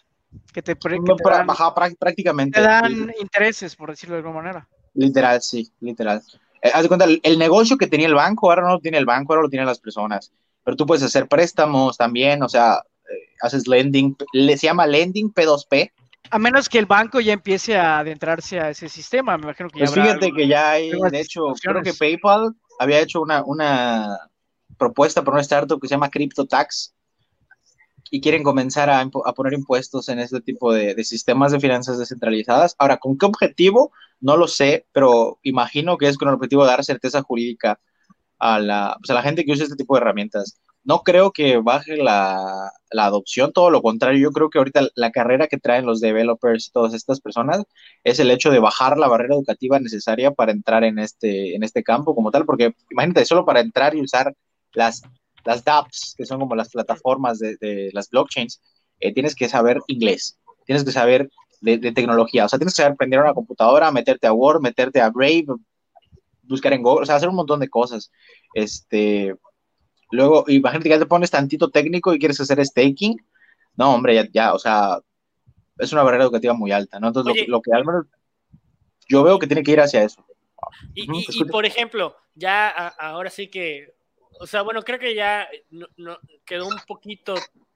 Que te, pre- que No, te pra- dan, prácticamente. te dan intereses, por decirlo de alguna manera. Literal, sí, literal. Eh, haz de cuenta, el, el negocio que tenía el banco, ahora no lo tiene el banco, ahora lo tienen las personas. Pero tú puedes hacer préstamos también, o sea, eh, haces lending, le, se llama lending P2P. A menos que el banco ya empiece a adentrarse a ese sistema, me imagino que ya Pues habrá fíjate algo- que ya hay, de hecho, creo que. PayPal había hecho una, una propuesta para una startup que se llama CryptoTax y quieren comenzar a, poner impuestos en este tipo de, de sistemas de finanzas descentralizadas. Ahora, ¿con qué objetivo? No lo sé, pero imagino que es con el objetivo de dar certeza jurídica a la, pues, a la gente que usa este tipo de herramientas. No creo que baje la, la adopción, todo lo contrario, yo creo que ahorita la carrera que traen los developers y todas estas personas es el hecho de bajar la barrera educativa necesaria para entrar en este, en este campo como tal, porque imagínate, solo para entrar y usar las, las dApps, que son como las plataformas de, de las blockchains, eh, tienes que saber inglés, tienes que saber de, de tecnología, o sea, tienes que saber aprender una computadora, meterte a Word, meterte a Brave, buscar en Google, o sea, hacer un montón de cosas. Este, luego, imagínate que ya te pones tantito técnico y quieres hacer staking, no, hombre, ya, ya o sea, es una barrera educativa muy alta, ¿no? Entonces, lo, Oye, lo que al menos yo veo que tiene que ir hacia eso. Y, y- y, por ejemplo, ya a- ahora sí que, o sea, bueno, creo que ya no- no- quedó un poquito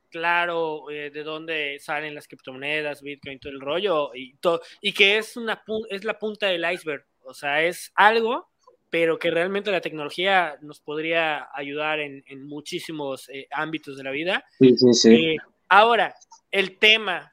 claro eh, de dónde salen las criptomonedas, Bitcoin, todo el rollo, y, todo, y que es, una, es la punta del iceberg, o sea, es algo, pero que realmente la tecnología nos podría ayudar en, en muchísimos eh, ámbitos de la vida. Sí, sí, sí. Eh, ahora, el tema,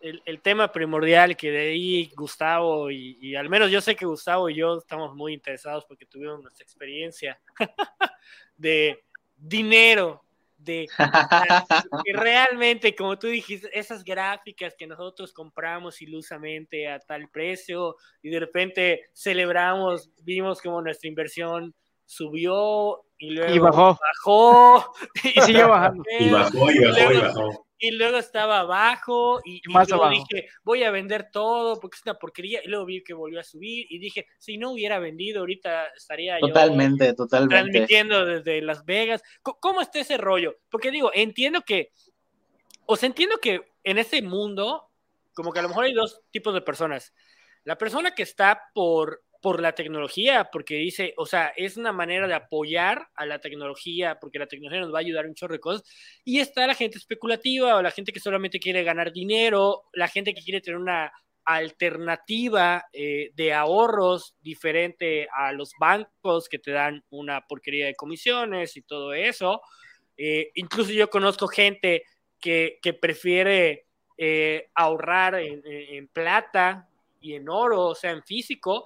el, el tema primordial que de ahí Gustavo y, y al menos yo sé que Gustavo y yo estamos muy interesados porque tuvimos nuestra experiencia de dinero, de que realmente, como tú dijiste, esas gráficas que nosotros compramos ilusamente a tal precio y de repente celebramos, vimos como nuestra inversión subió y luego Y bajó. bajó Y siguió bajando. Y bajó, y bajó, y bajó. Y luego estaba abajo y, Y y más luego abajo. dije, voy a vender todo porque es una porquería. Y luego vi que volvió a subir y dije, si no hubiera vendido, ahorita estaría yo Totalmente, totalmente. transmitiendo desde Las Vegas. ¿Cómo está ese rollo? Porque digo, entiendo que, o sea, entiendo que en ese mundo, como que a lo mejor hay dos tipos de personas. La persona que está por, por la tecnología, porque dice, o sea, es una manera de apoyar a la tecnología, porque la tecnología nos va a ayudar un chorro de cosas. Y está la gente especulativa o la gente que solamente quiere ganar dinero, la gente que quiere tener una alternativa eh, de ahorros diferente a los bancos que te dan una porquería de comisiones y todo eso. Eh, incluso yo conozco gente que, prefiere eh, ahorrar en, plata y en oro, o sea, en físico,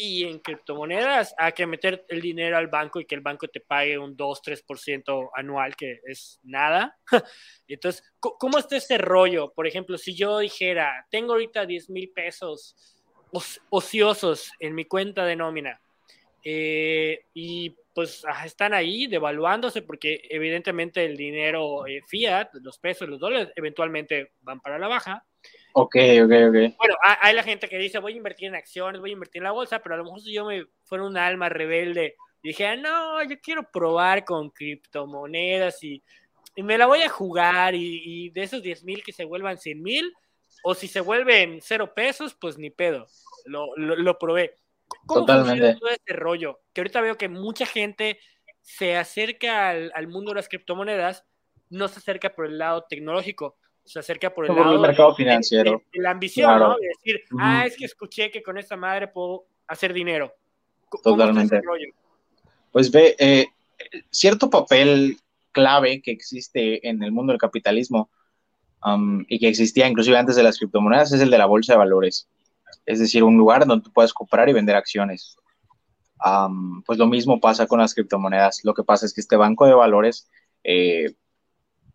y en criptomonedas hay que meter el dinero al banco y que el banco te pague un 2-3% anual, que es nada. Entonces, ¿cómo está ese rollo? Por ejemplo, si yo dijera, tengo ahorita 10 mil pesos ociosos en mi cuenta de nómina eh, y pues están ahí devaluándose porque evidentemente el dinero eh, fiat, los pesos, los dólares, eventualmente van para la baja. Ok, ok, ok. Bueno, hay la gente que dice, voy a invertir en acciones, voy a invertir en la bolsa, pero a lo mejor si yo me fuera un alma rebelde, dije, ah, no, yo quiero probar con criptomonedas y, me la voy a jugar y, de esos 10 mil que se vuelvan 100 mil, o si se vuelven cero pesos, pues ni pedo, lo, lo, probé. ¿Cómo Totalmente. todo ese rollo? Que ahorita veo que mucha gente se acerca al, al mundo de las criptomonedas, no se acerca por el lado tecnológico se acerca por el lado mercado financiero. De, la ambición, ¿no? De decir, ah, es que escuché que con esta madre puedo hacer dinero. Totalmente. Pues ve, eh, cierto papel clave que existe en el mundo del capitalismo um, y que existía inclusive antes de las criptomonedas es el de la bolsa de valores. Es decir, un lugar donde tú puedes comprar y vender acciones. Um, pues lo mismo pasa con las criptomonedas. Lo que pasa es que este banco de valores, eh,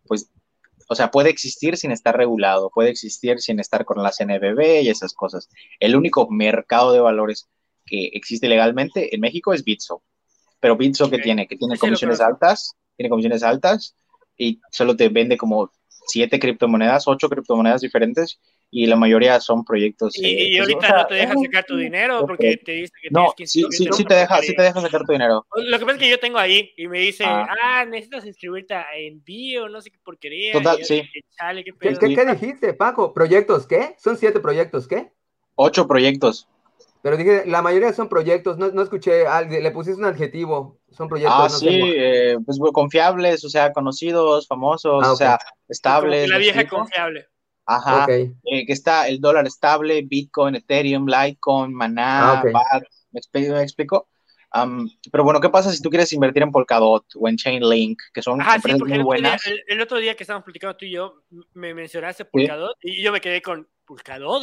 pues o sea, puede existir sin estar regulado, puede existir sin estar con la CNBB y esas cosas. El único mercado de valores que existe legalmente en México es Bitso. Pero Bitso, ¿qué tiene? Que tiene comisiones altas, tiene comisiones altas y solo te vende como siete criptomonedas, ocho criptomonedas diferentes y la mayoría son proyectos. Y, eh, pues, ahorita no te deja sacar tu dinero porque te dice que no, tienes que sí, sí, sí, te deja, sí te deja sacar tu dinero. Lo que pasa es que yo tengo ahí y me dice, ah, ah necesitas inscribirte en bio, no sé qué porquería. Total, sí. ¿Qué, ¿Qué, dijiste, Paco? ¿Proyectos qué? ¿Son siete proyectos qué? Ocho proyectos. Pero dije, la mayoría son proyectos, no, no escuché, le pusiste un adjetivo, son proyectos. Ah, sí, eh, pues confiables, o sea, conocidos, famosos, ah, o sea, estables. La vieja confiable. Ajá. Eh, que está el dólar estable, Bitcoin, Ethereum, Litecoin, Maná, ah, ¿me explico? pero bueno, ¿qué pasa si tú quieres invertir en Polkadot o en Chainlink, que son empresas muy buenas? el, otro día que estábamos platicando tú y yo, me mencionaste Polkadot y yo me quedé con Polkadot.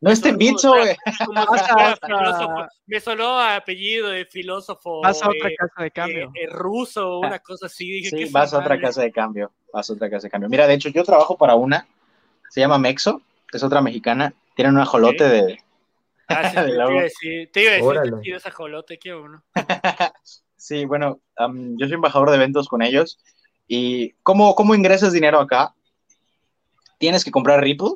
no es Bitso, güey. Me sonó a apellido de filósofo. Vas a otra eh, casa de cambio. Eh, ruso, una cosa así. sí, vas a otra casa de cambio. Vas a otra casa de cambio. Mira, de hecho, yo trabajo para una se llama Mexo, es otra mexicana, tienen un ajolote de... Ah, sí, te iba a decir, te iba a decir, ese ajolote, qué uno. sí, bueno, yo soy embajador de eventos con ellos, y ¿cómo, ¿cómo ingresas dinero acá? Tienes que comprar Ripple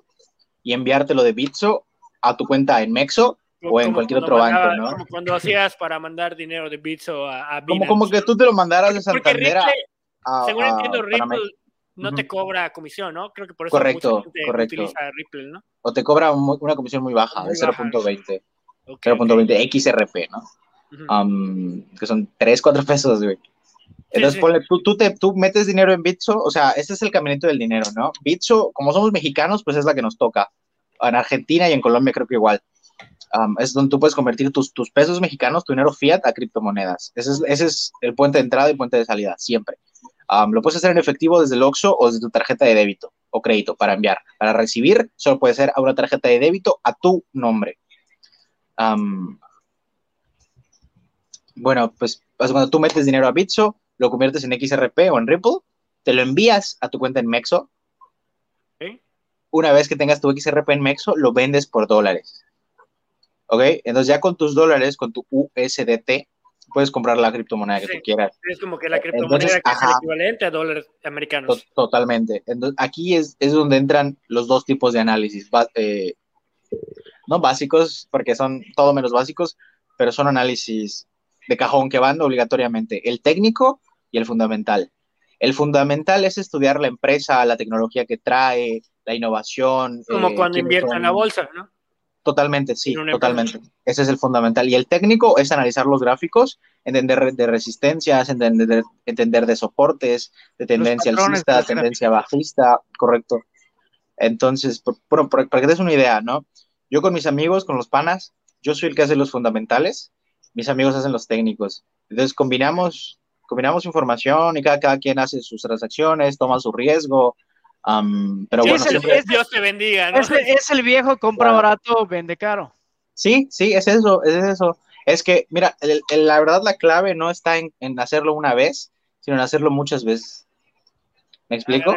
y enviártelo de Bitso a tu cuenta en Mexo o en cualquier otro banco, ¿no? Como cuando hacías para mandar dinero de Bitso a, a Como, como que tú te lo mandaras de Santander a, Según entiendo, Ripple no te cobra comisión, ¿no? Creo que por eso correcto, correcto. utiliza Ripple, ¿no? O te cobra una comisión muy baja, de 0.20. 0.20 XRP, ¿no? que son 3, 4 pesos, güey. Entonces, tú, tú, te, tú metes dinero en Bitso, o sea, este es el caminito del dinero, ¿no? Bitso, como somos mexicanos, pues es la que nos toca. En Argentina y en Colombia creo que igual. es donde tú puedes convertir tus, tus pesos mexicanos, tu dinero fiat, a criptomonedas. Ese es, ese es el puente de entrada y puente de salida, siempre lo puedes hacer en efectivo desde el OXXO o desde tu tarjeta de débito o crédito para enviar. Para recibir, solo puede ser a una tarjeta de débito a tu nombre. bueno, pues cuando tú metes dinero a Bitso, lo conviertes en XRP o en Ripple, te lo envías a tu cuenta en Mexo. Una vez que tengas tu XRP en Mexo, lo vendes por dólares. ¿Ok? Entonces ya con tus dólares, con tu USDT, puedes comprar la criptomoneda que tú quieras. Es como que la criptomoneda que es el equivalente a dólares americanos. Totalmente. Entonces, aquí es, es, donde entran los dos tipos de análisis. Eh, no básicos, porque son todo menos básicos, pero son análisis de cajón que van obligatoriamente. El técnico y el fundamental. El fundamental es estudiar la empresa, la tecnología que trae, la innovación. Como eh, cuando invierten en la bolsa, ¿no? totalmente, sí, totalmente. Ese es el fundamental. Y el técnico es analizar los gráficos, entender de resistencias, entender, entender de soportes, de tendencia de alcista, tendencia bajista, correcto. Entonces, por- por- por- para que te des una idea, ¿no? Yo con mis amigos, con los panas, yo soy el que hace los fundamentales, mis amigos hacen los técnicos. Entonces combinamos, combinamos información y cada, cada quien hace sus transacciones, toma su riesgo. am, pero Sí, bueno, es el- siempre- es- Dios te bendiga, ¿no? Es, es el viejo compra barato, vende caro. Sí, sí, es eso, es eso. Es que, mira, el- el- la verdad la clave no está en, en hacerlo una vez, sino en hacerlo muchas veces. ¿Me explico?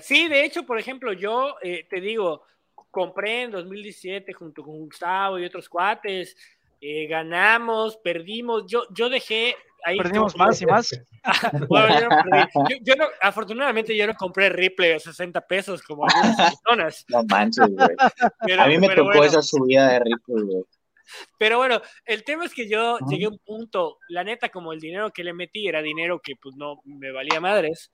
Sí, de hecho, por ejemplo, yo eh, te digo, compré en 2017 junto con Gustavo y otros cuates, eh, ganamos, perdimos, yo, yo dejé ahí. Perdimos como- más y más. Bueno, yo, no perdí. Yo- yo no- afortunadamente yo no compré Ripley a 60 pesos como algunas personas. No manches, güey. Pero, A mí me tocó bueno, esa subida de Ripple, güey. Pero bueno, el tema es que yo Ajá. llegué a un punto, la neta, como el dinero que le metí era dinero que pues no me valía madres.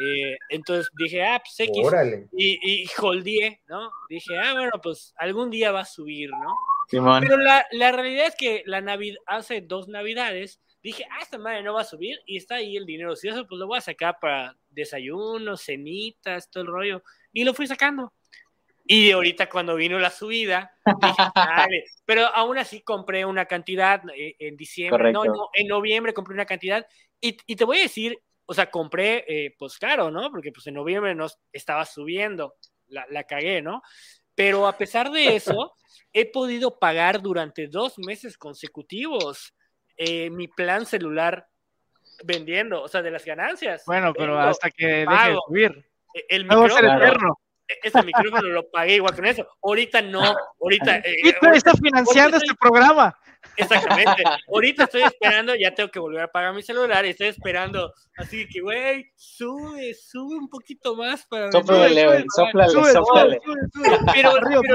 eh, entonces dije, ah, pues X. Órale. y, y holdeé, ¿no? Dije, ah, bueno, pues algún día va a subir, ¿no? Simón. Pero la, la realidad es que la Navidad, hace dos Navidades, dije, ah, esta madre no va a subir y está ahí el dinero. Si eso, pues lo voy a sacar para desayunos, cenitas, todo el rollo. Y lo fui sacando. Y ahorita cuando vino la subida, dije, dale. Pero aún así compré una cantidad eh, en diciembre, no, no, en noviembre compré una cantidad. Y, y te voy a decir, o sea, compré, eh, pues claro, ¿no? Porque pues en noviembre no estaba subiendo, la, la cagué, ¿no? Pero a pesar de eso, he podido pagar durante dos meses consecutivos eh, mi plan celular vendiendo, o sea, de las ganancias. Bueno, pero hasta que deje de subir. eh, El micrófono, eterno. ese micrófono lo pagué igual con eso. Ahorita no, ahorita. eh, Bitcoin está ahorita- financiando ahorita este programa. Exactamente. Ahorita estoy esperando, ya tengo que volver a pagar mi celular y estoy esperando. Así que, güey, sube, sube un poquito más para. Sóplale, sóplale, Sube, sóplale. sube, sube, sube. Pero, pero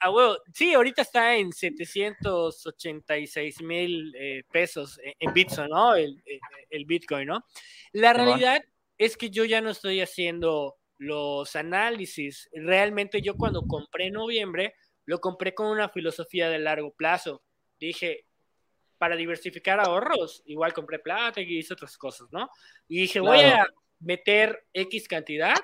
a huevo, sí, ahorita está en 786 mil eh, pesos en, en Bitso, ¿no? El, el- Bitcoin, ¿no? La realidad es que yo ya no estoy haciendo los análisis. Realmente yo cuando compré en noviembre, lo compré con una filosofía de largo plazo. Dije, para diversificar ahorros, igual compré plata y hice otras cosas, ¿no? Y dije, voy a Claro. meter X cantidad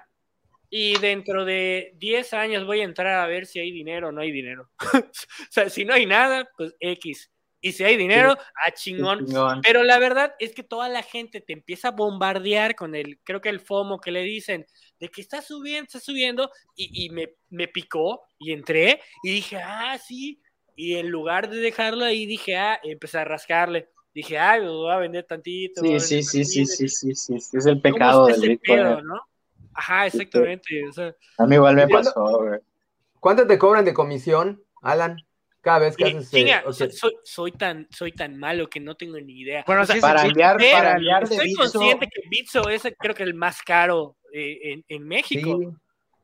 y dentro de 10 años voy a entrar a ver si hay dinero o no hay dinero. o sea, si no hay nada, pues X. Y si hay dinero, a chingón. Chingón. Pero la verdad es que toda la gente te empieza a bombardear con el, creo que el FOMO que le dicen, de que está subiendo, está subiendo, y, y me, me picó y entré y dije, ah, sí. Y en lugar de dejarlo ahí, dije, ah, empecé a rascarle. Dije, ah, lo voy a vender tantito. Sí, sí, sí, sí, tantito". sí, sí, sí, sí, es el ¿Cómo pecado del Bitcoin. no? Ajá, exactamente. O sea, A mí igual me ¿Cuándo- pasó, güey. ¿Cuánto te cobran de comisión, Alan? Cada vez que y- haces. eh, chinga, ok. soy, soy- tan, soy tan malo que no tengo ni idea. Bueno, O sea, sí, Para sí, enviar, para enviar de Estoy Bitso, consciente que Bitso es creo que el más caro eh, en, en México. Sí.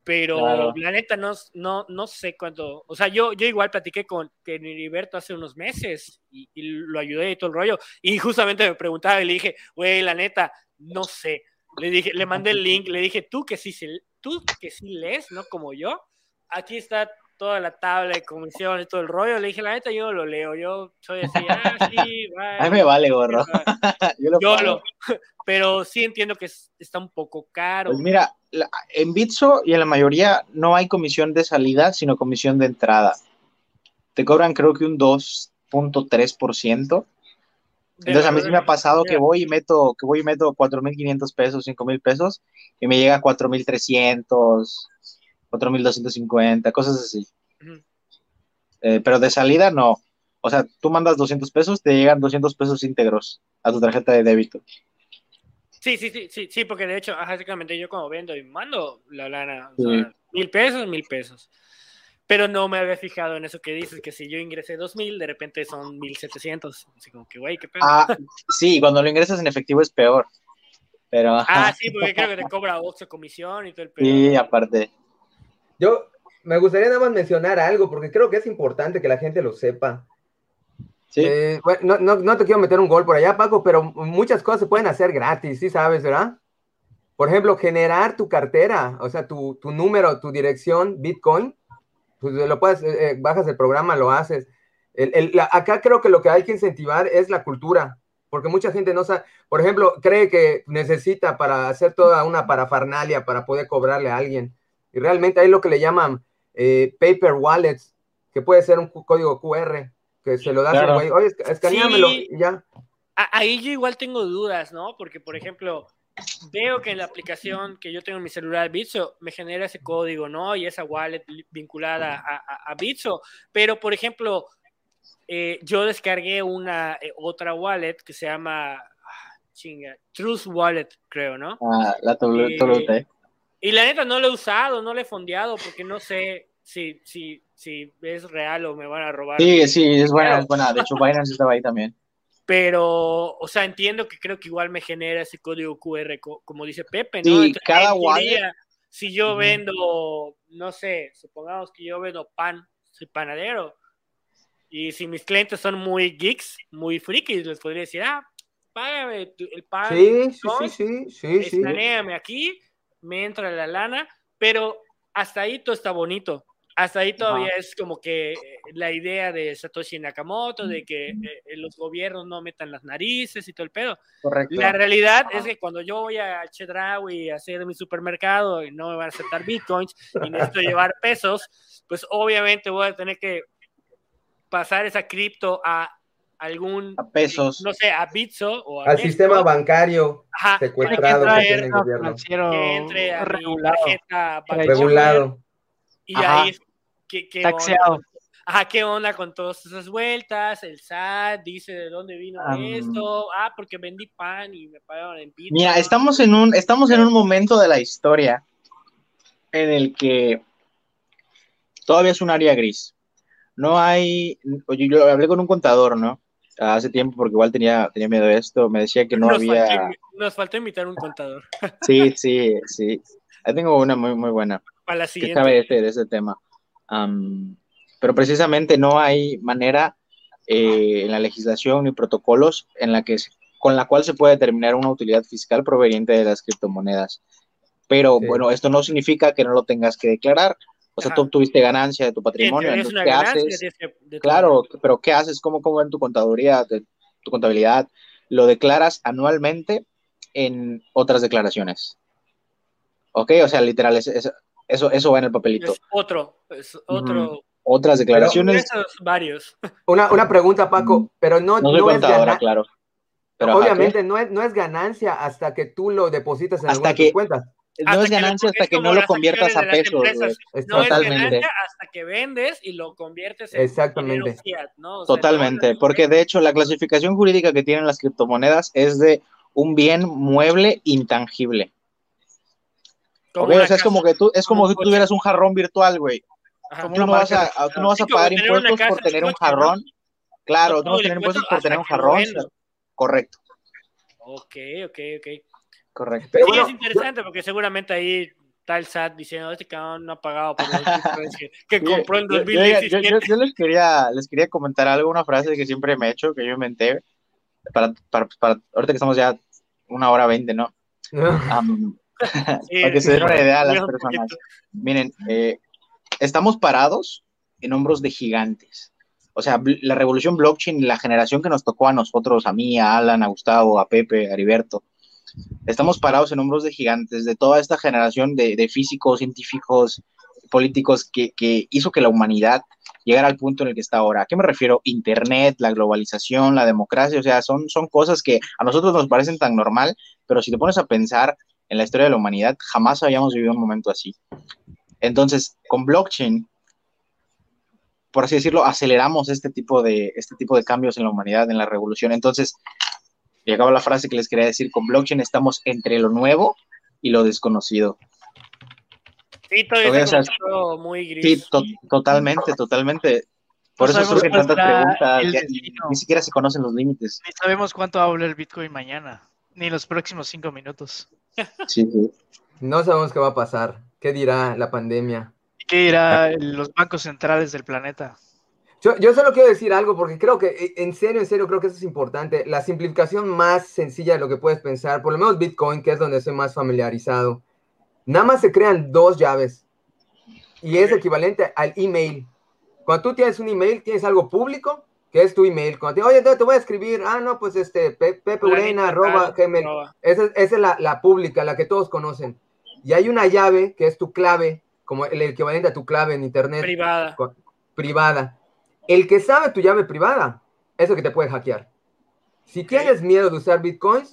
Pero Claro. la neta no, no, no sé cuánto, o sea, yo, yo igual platiqué con, Heriberto hace unos meses y, y lo ayudé y todo el rollo, y justamente me preguntaba y le dije, güey, la neta, no sé, le dije, le mandé el link, le dije, tú que sí, tú que sí lees, ¿no? Como yo, aquí está toda la tabla de comisiones, todo el rollo, le dije, la neta, yo lo leo, yo soy así, ah, sí, A mí me vale, gorro. bye". Yo lo Yo lo, pero sí entiendo que es- está un poco caro. Pues mira, la- en Bitso y en la mayoría no hay comisión de salida, sino comisión de entrada. Te cobran creo que un 2.3%. Entonces a mí sí me ha pasado que voy y meto, que voy y meto 4.500 pesos, 5.000 pesos y me llega a 4.300, 4.250, cosas así. Ujú. Eh, pero de salida no. O sea, tú mandas 200 pesos, te llegan 200 pesos íntegros a tu tarjeta de débito. Sí, sí, sí, sí, sí, porque de hecho, ajá, exactamente, yo como vendo y mando la lana, o Sí. sea, mil pesos, mil pesos. Pero no me había fijado en eso que dices, que si yo ingresé dos mil, de repente son mil setecientos. Así como que, güey, qué pedo. Ah, Ah, sí, cuando lo ingresas en efectivo es peor. Pero, ajá, sí, porque creo que te cobra ocho comisión y todo el pedo. sí, aparte. Yo me gustaría nada más mencionar algo, porque creo que es importante que la gente lo sepa. Sí, Eh, bueno, no, no, no te quiero meter un gol por allá, Paco, pero muchas cosas se pueden hacer gratis, sí sabes, ¿verdad? Por ejemplo, generar tu cartera, o sea, tu, tu número, tu dirección Bitcoin, pues lo puedes, eh, eh, bajas el programa, lo haces. acá creo que lo que hay que incentivar es la cultura, porque mucha gente no sabe, por ejemplo, cree que necesita para hacer toda una parafernalia para poder cobrarle a alguien. Y realmente hay lo que le llaman eh, paper wallets, que puede ser un código QR, que se lo das al güey, oye, escaneámelo y ya. Ahí yo igual tengo dudas, ¿no? Porque, por ejemplo, veo que en la aplicación que yo tengo en mi celular Bitso me genera ese código, ¿no? Y esa wallet vinculada a, a, Bitso. Pero, por ejemplo, eh, yo descargué una eh, otra wallet que se llama ah, chinga, Truth Wallet, creo, ¿no? Ah, la WT. Y la neta no lo he usado, no lo he fondeado porque no sé si, si, si es real o me van a robar. Sí, sí, es buena, es buena. De hecho, Binance estaba ahí también. Pero, o sea, entiendo que creo que igual me genera ese código QR, como dice Pepe, ¿no? Sí, cada wallet. Si yo vendo, no sé, supongamos que yo vendo pan, soy panadero, y si mis clientes son muy geeks, muy frikis, les podría decir, ah, págame el pan. Sí, sí, sí, sí, sí, aquí, me entra la lana, pero hasta ahí todo está bonito. Hasta ahí todavía es como que eh, la idea de Satoshi Nakamoto, de que eh, los gobiernos no metan las narices y todo el pedo. Correcto. La realidad es que cuando yo voy a Chedraui a hacer mi supermercado y no me van a aceptar bitcoins y necesito llevar pesos, pues obviamente voy a tener que pasar esa cripto a algún a pesos no sé a Bitso o al sistema bancario secuestrado que, tiene el gobierno que entre a regulado, regulado. y ahí ¿qué, qué taxeado onda? Ajá, ¿qué onda con todas esas vueltas? El SAT dice de dónde vino esto. Ah, porque vendí pan y me pagaron en Bitcoin. Mira, estamos en un estamos en un momento de la historia en el que todavía es un área gris. No hay, oye, yo hablé con un contador, ¿no? Hace tiempo porque igual tenía, tenía miedo de esto, me decía que no había... nos faltó invitar un contador. Sí, sí, sí. Ahí tengo una muy, muy buena. Para la siguiente. Que sabe de, de ese tema. pero precisamente no hay manera eh, en la legislación ni protocolos en la que con la cual se puede determinar una utilidad fiscal proveniente de las criptomonedas. Pero bueno, esto no significa que no lo tengas que declarar. O sea, tú obtuviste ganancia de tu patrimonio. ¿qué haces? claro, pero ¿qué haces? ¿Cómo, ¿Cómo en tu contaduría, tu contabilidad? Lo declaras anualmente en otras declaraciones. ¿Ok? O sea, literal, eso, eso va en el papelito. Es otro, es otro. Otras declaraciones. varios. Una, una pregunta, Paco, pero no, no, no es ganancia. claro. Pero, Obviamente no es, no es ganancia hasta que tú lo depositas en hasta que, cuentas no es ganancia hasta que no lo conviertas a pesos. No Totalmente. es ganancia hasta que vendes y lo conviertes en Exactamente. Fiat, ¿no? Totalmente, porque de hecho la clasificación jurídica que tienen las criptomonedas es de un bien mueble intangible. o sea, es como que tú, es como, si tú tuvieras un jarrón virtual, güey. Tú no, vas a, tú no vas a pagar impuestos por tener un jarrón. Claro, tú no vas a tener impuestos por tener un jarrón. Correcto. Ok, ok, ok. Correcto. sí, es interesante porque seguramente ahí está el SAT diciendo, este cabrón no ha pagado por los que, que compró en 2017. Yo, yo, les, quería, les quería comentar algo, una frase que siempre me he hecho, que yo inventé, para, para, para ahorita que estamos ya una hora veinte, ¿no? para que se den una idea a las personas. Miren, eh, estamos parados en hombros de gigantes. O sea, la revolución blockchain, la generación que nos tocó a nosotros, a mí, a Alan, a Gustavo, a Pepe, a Heriberto, Estamos parados en hombros de gigantes, de toda esta generación de, físicos, científicos, políticos que, hizo que la humanidad llegara al punto en el que está ahora. ¿A qué me refiero? Internet, la globalización, la democracia, o sea, son, son cosas que a nosotros nos parecen tan normal, pero si te pones a pensar en la historia de la humanidad, jamás habíamos vivido un momento así. Entonces, con blockchain, por así decirlo, aceleramos este tipo de, este tipo de cambios en la humanidad, en la revolución. Entonces, y acaba la frase que les quería decir, con blockchain estamos entre lo nuevo y lo desconocido. Sí, todavía es muy gris. Sí, totalmente, totalmente. Por eso surgen tantas preguntas, ni, siquiera se conocen los límites. Ni sabemos cuánto va a hablar el Bitcoin mañana, ni los próximos cinco minutos. Sí, sí. No sabemos qué va a pasar, qué dirá la pandemia. ¿Qué dirá los bancos centrales del planeta? Yo, solo quiero decir algo porque creo que, eh, en serio, en serio, creo que eso es importante. La simplificación más sencilla de lo que puedes pensar, por lo menos Bitcoin, que es donde estoy más familiarizado, nada más se crean dos llaves. y es equivalente al email. Cuando tú tienes un email, tienes algo público, que es tu email. Cuando te oye, te voy a escribir, ah, no, pues este, Pepe Urena, arroba, gmail. Esa, esa, es la, la, pública, la que todos conocen. Y hay una llave que es tu clave, como el equivalente a tu clave en internet. Privada. Privada. El que sabe tu llave privada es el que te puede hackear. Si tienes miedo de usar bitcoins,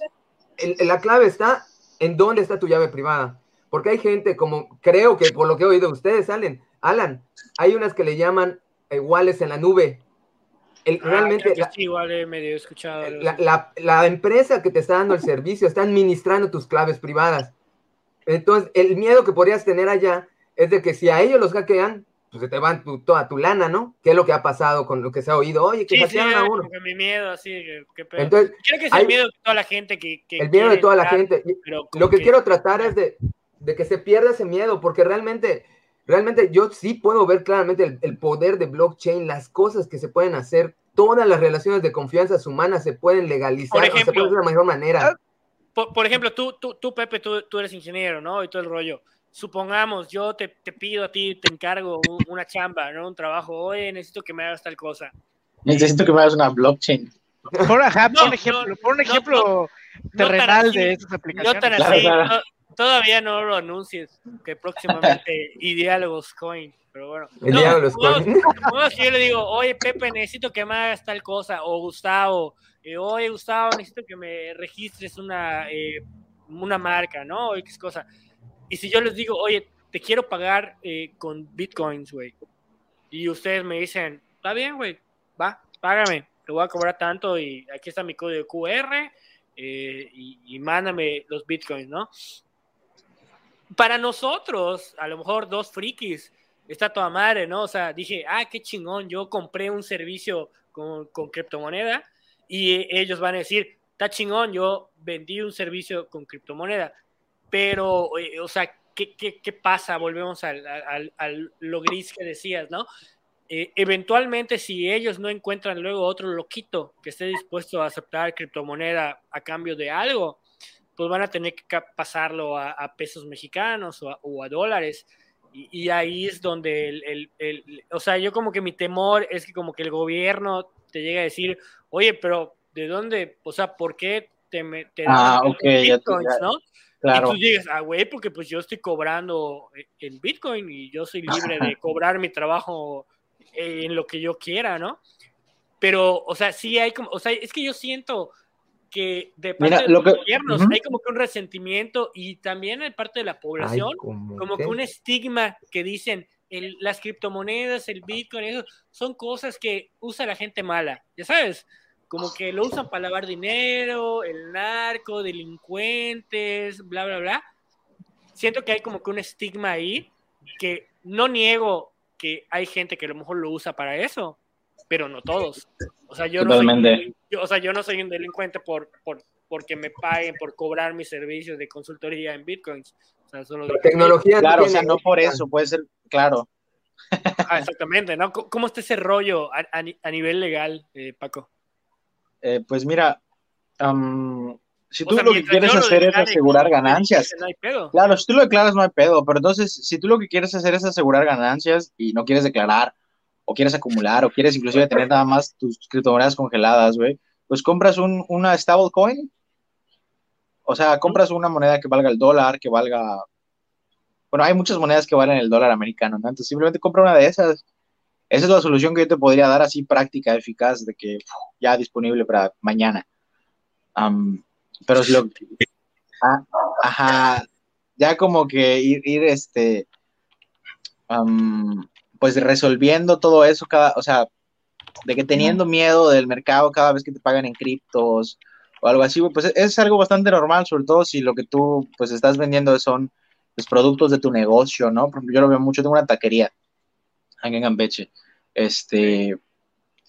la clave está en dónde está tu llave privada. Porque hay gente, como creo que por lo que he oído ustedes, Alan, Alan hay unas que le llaman iguales en la nube. El, ah, realmente la, igual medio escuchado. La, la, empresa que te está dando el servicio está administrando tus claves privadas. Entonces, el miedo que podrías tener allá es de que si a ellos los hackean, pues se te van toda tu lana, ¿no? ¿Qué es lo que ha pasado con lo que se ha oído? Oye, que sí, a uno. mi miedo, así, que, Entonces, Creo que es el miedo de toda la gente que. el miedo de toda la gente. Lo que, quiero tratar es de, de, que se pierda ese miedo, porque realmente, realmente yo sí puedo ver claramente el, poder de blockchain, las cosas que se pueden hacer, todas las relaciones de confianza humanas se pueden legalizar, por ejemplo, se puede de la mejor manera. Ah, por, ejemplo, tú, tú, tú Pepe, tú, tú eres ingeniero, ¿no? Y todo el rollo supongamos, yo te, te, pido a ti, te encargo una chamba, ¿no? Un trabajo, oye, necesito que me hagas tal cosa. Necesito que me hagas una blockchain. Por, un ejemplo, por un ejemplo terrenal de esas aplicaciones. todavía no lo anuncies, que próximamente Ideálogos Coin, pero bueno. Ideálogos Coin. yo le digo, oye, Pepe, necesito que me hagas tal cosa, o Gustavo, eh, oye, Gustavo, necesito que me registres una, eh, una marca, ¿no? O X cosa y si yo les digo, oye, te quiero pagar eh, con bitcoins, güey, y ustedes me dicen, está bien, güey, va, págame, te voy a cobrar tanto y aquí está mi código QR eh, y, mándame los bitcoins, ¿no? Para nosotros, a lo mejor dos frikis, está toda madre, ¿no? O sea, dije, ah, qué chingón, yo compré un servicio con, con criptomoneda y ellos van a decir, está chingón, yo vendí un servicio con criptomoneda pero, o sea, ¿qué, qué, qué pasa? Volvemos al, al, al, lo gris que decías, ¿no? Eh, eventualmente, si ellos no encuentran luego otro loquito que esté dispuesto a aceptar criptomoneda a cambio de algo, pues van a tener que pasarlo a, a pesos mexicanos o a, o a dólares. Y, y, ahí es donde el, el, el, o sea, yo como que mi temor es que como que el gobierno te llegue a decir, oye, pero ¿de dónde? O sea, ¿por qué te, te ah, okay, bitcoins, ya, no? Y tú dices, ah, güey, porque pues yo estoy cobrando en Bitcoin y yo soy libre de cobrar mi trabajo en lo que yo quiera, ¿no? Pero, o sea, sí hay como, o sea, es que yo siento que de parte de los gobiernos hay como que un resentimiento y también de parte de la población, como, que un estigma que dicen, el, las criptomonedas, el Bitcoin, eso, son cosas que usa la gente mala, ya sabes, como que lo usan para lavar dinero, el narco, delincuentes, bla, bla, bla. Siento que hay como que un estigma ahí que no niego que hay gente que a lo mejor lo usa para eso, pero no todos. O sea, yo, no soy, o sea, yo no soy un delincuente por, por, porque me paguen por cobrar mis servicios de consultoría en bitcoins. O sea, solo de tecnología. Claro, o sea, no por eso, puede ser, claro. Ah, exactamente, ¿no? ¿Cómo está ese rollo a, a, nivel legal, eh, Paco? Eh, pues mira, si tú lo que quieres hacer es asegurar ganancias, claro, si tú lo declaras no hay pedo, pero entonces si tú lo que quieres hacer es asegurar ganancias y no quieres declarar, o quieres acumular, o quieres inclusive tener nada más tus criptomonedas congeladas, güey, pues compras un, una stablecoin, o sea, compras una moneda que valga el dólar, que valga, bueno, hay muchas monedas que valen el dólar americano, ¿no? Entonces simplemente compra una de esas esa es la solución que yo te podría dar así práctica, eficaz, de que ya disponible para mañana. pero si lo... Ah, ajá, ya como que ir, ir este, pues resolviendo todo eso, cada, o sea, de que teniendo miedo del mercado cada vez que te pagan en criptos o algo así, pues es algo bastante normal, sobre todo si lo que tú pues estás vendiendo son los productos de tu negocio, ¿no? yo lo veo mucho, tengo una taquería en Campeche. Este,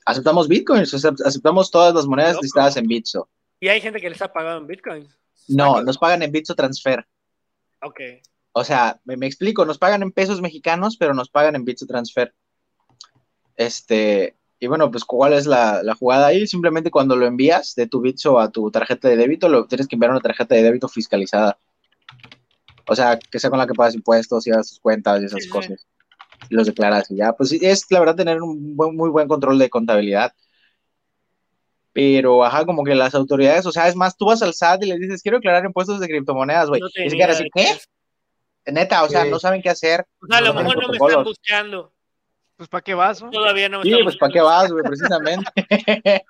aceptamos bitcoins, aceptamos todas las monedas listadas en Bitso. ¿Y hay gente que les ha pagado en bitcoins? No, nos pagan en Bitso Transfer. Ok. O sea, me, explico, nos pagan en pesos mexicanos, pero nos pagan en Bitso Transfer. Este, y bueno, pues ¿cuál es la, jugada ahí? Simplemente cuando lo envías de tu Bitso a tu tarjeta de débito, lo tienes que enviar una tarjeta de débito fiscalizada. O sea, que sea con la que pagas impuestos y hagas tus cuentas y esas cosas. Los declaras y ya. Pues es la verdad tener un muy buen control de contabilidad. Pero, ajá, como que las autoridades, o sea, es más, tú vas al SAT y les dices, quiero declarar impuestos de criptomonedas, güey. es que así, ¿qué? Neta, o sea, no saben qué hacer. O sea, a lo mejor no me están buscando. Pues, ¿para qué vas? Todavía no me Sí, pues, ¿para qué vas, güey? Precisamente.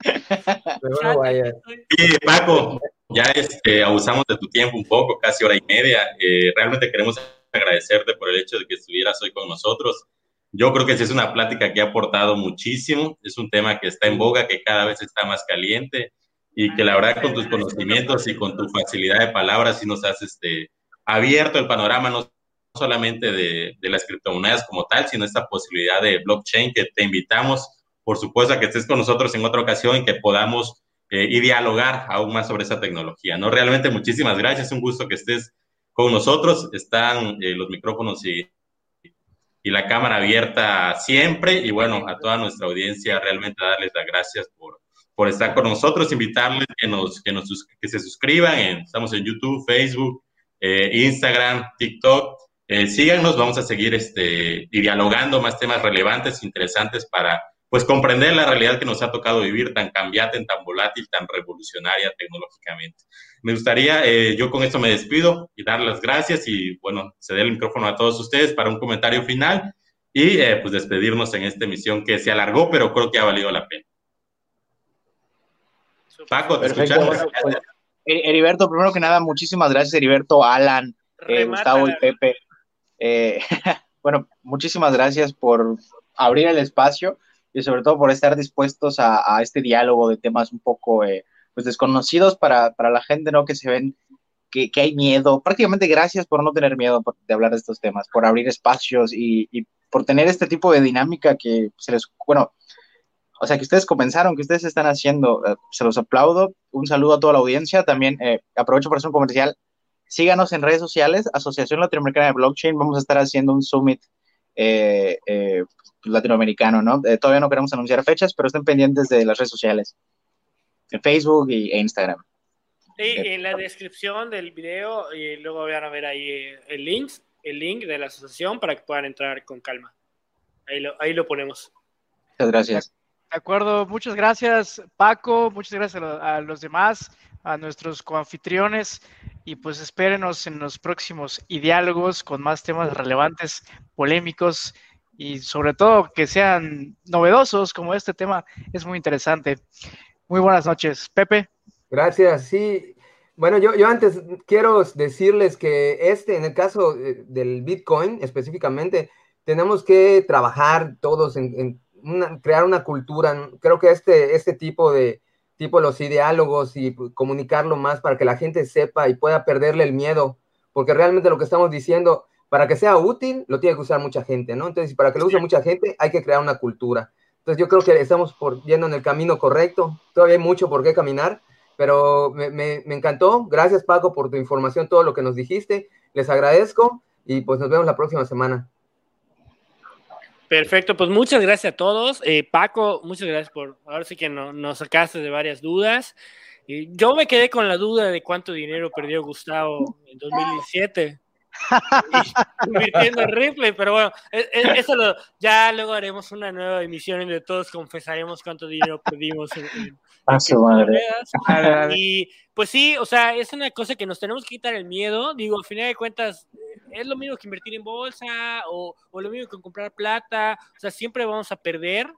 Pero vaya. Sí, Paco, ya este, abusamos de tu tiempo un poco, casi hora y media. Eh, realmente queremos agradecerte por el hecho de que estuvieras hoy con nosotros. Yo creo que es una plática que ha aportado muchísimo, es un tema que está en boga, que cada vez está más caliente y que la verdad con tus conocimientos y con tu facilidad de palabras sí nos has este, abierto el panorama no solamente de, de las criptomonedas como tal, sino esta posibilidad de blockchain que te invitamos, por supuesto, a que estés con nosotros en otra ocasión y que podamos eh, y dialogar aún más sobre esa tecnología. ¿no? Realmente muchísimas gracias, un gusto que estés con nosotros. Están eh, los micrófonos y, y la cámara abierta siempre. Y bueno, a toda nuestra audiencia, realmente darles las gracias por, por estar con nosotros, invitarles que, nos, que, nos, que se suscriban. estamos en YouTube, Facebook, eh, Instagram, TikTok. Eh, síganos, vamos a seguir este, dialogando más temas relevantes, interesantes para pues comprender la realidad que nos ha tocado vivir tan cambiante, tan volátil, tan revolucionaria tecnológicamente. Me gustaría, eh, yo con esto me despido y dar las gracias y bueno, ceder el micrófono a todos ustedes para un comentario final y eh, pues despedirnos en esta emisión que se alargó, pero creo que ha valido la pena. Paco, te escuchamos. Pues, Heriberto, primero que nada, muchísimas gracias, Heriberto, Alan, eh, Gustavo y Pepe. bueno, muchísimas gracias por abrir el espacio y sobre todo por estar dispuestos a, a este diálogo de temas un poco eh, pues desconocidos para, para, la gente, ¿no? Que se ven que, que, hay miedo. Prácticamente gracias por no tener miedo de hablar de estos temas, por abrir espacios y, y, por tener este tipo de dinámica que se les, bueno, o sea, que ustedes comenzaron, que ustedes están haciendo, eh, se los aplaudo. Un saludo a toda la audiencia. También eh, aprovecho para hacer un comercial. Síganos en redes sociales, Asociación Latinoamericana de Blockchain. Vamos a estar haciendo un summit eh, eh, latinoamericano, ¿no? Eh, todavía no queremos anunciar fechas, pero estén pendientes de las redes sociales, en Facebook y, e Instagram. Sí, en la descripción del video y luego van a ver ahí eh, el link, el link de la asociación para que puedan entrar con calma. Ahí lo, ahí lo ponemos. Muchas gracias. De acuerdo, muchas gracias Paco, muchas gracias a, a los demás, a nuestros coanfitriones y pues espérenos en los próximos diálogos con más temas relevantes, polémicos y sobre todo que sean novedosos como este tema es muy interesante. Muy buenas noches, Pepe. Gracias, sí. Bueno, yo, yo antes quiero decirles que este, en el caso eh, del Bitcoin específicamente, tenemos que trabajar todos en, en una, crear una cultura. Creo que este, este tipo de tipo los diálogos y comunicarlo más para que la gente sepa y pueda perderle el miedo, porque realmente lo que estamos diciendo para que sea útil, lo tiene que usar mucha gente, ¿no? Entonces, para que lo use mucha gente, hay que crear una cultura. Entonces, yo creo que estamos por, yendo en el camino correcto. Todavía hay mucho por qué caminar, pero me, encantó. Gracias, Paco, por tu información, todo lo que nos dijiste. Les agradezco y pues nos vemos la próxima semana. Perfecto, pues muchas gracias a todos. Eh, Paco, muchas gracias por, ahora sí que no, nos sacaste de varias dudas. Y yo me quedé con la duda de cuánto dinero perdió Gustavo en 2017 convirtiendo en Ripley, pero bueno, e, e, eso lo, ya luego haremos una nueva emisión en donde todos confesaremos cuánto dinero perdimos en, en, a su madre. Y pues sí, o sea, es una cosa que nos tenemos que quitar el miedo. Digo, al final de cuentas, es lo mismo que invertir en bolsa o, o lo mismo que comprar plata. O sea, siempre vamos a perder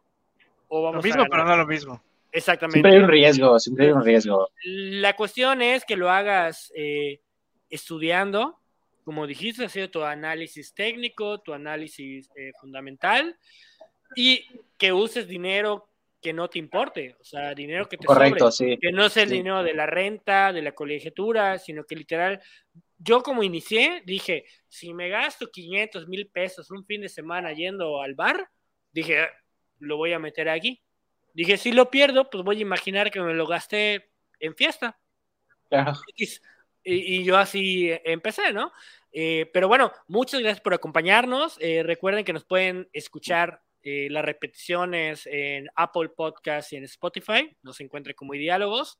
o vamos lo mismo, a pero no lo mismo. Exactamente. Siempre hay un riesgo, siempre hay un riesgo. La cuestión es que lo hagas eh, estudiando, como dijiste, hacer tu análisis técnico, tu análisis eh, fundamental y que uses dinero que no te importe, o sea, dinero que te Correcto, sobre, sí. que no es el Sí. dinero de la renta, de la colegiatura, sino que literal, yo como inicié, dije, si me gasto 500 mil pesos un fin de semana yendo al bar, dije, lo voy a meter aquí. Dije, si lo pierdo, pues voy a imaginar que me lo gasté en fiesta. Claro. Y, yo así empecé, ¿no? Eh, pero bueno, muchas gracias por acompañarnos. Eh, recuerden que nos pueden escuchar eh, las repeticiones en Apple Podcast y en Spotify. Nos encuentran como Diálogos.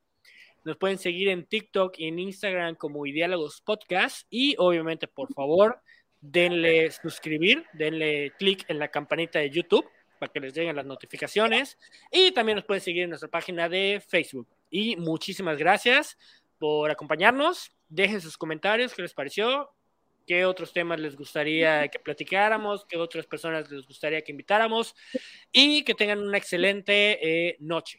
Nos pueden seguir en TikTok y en Instagram como Diálogos Podcast. Y obviamente, por favor, denle suscribir, denle clic en la campanita de YouTube para que les lleguen las notificaciones y también nos pueden seguir en nuestra página de Facebook. Y muchísimas gracias por acompañarnos. Dejen sus comentarios, qué les pareció, qué otros temas les gustaría que platicáramos, qué otras personas les gustaría que invitáramos y que tengan una excelente eh, noche.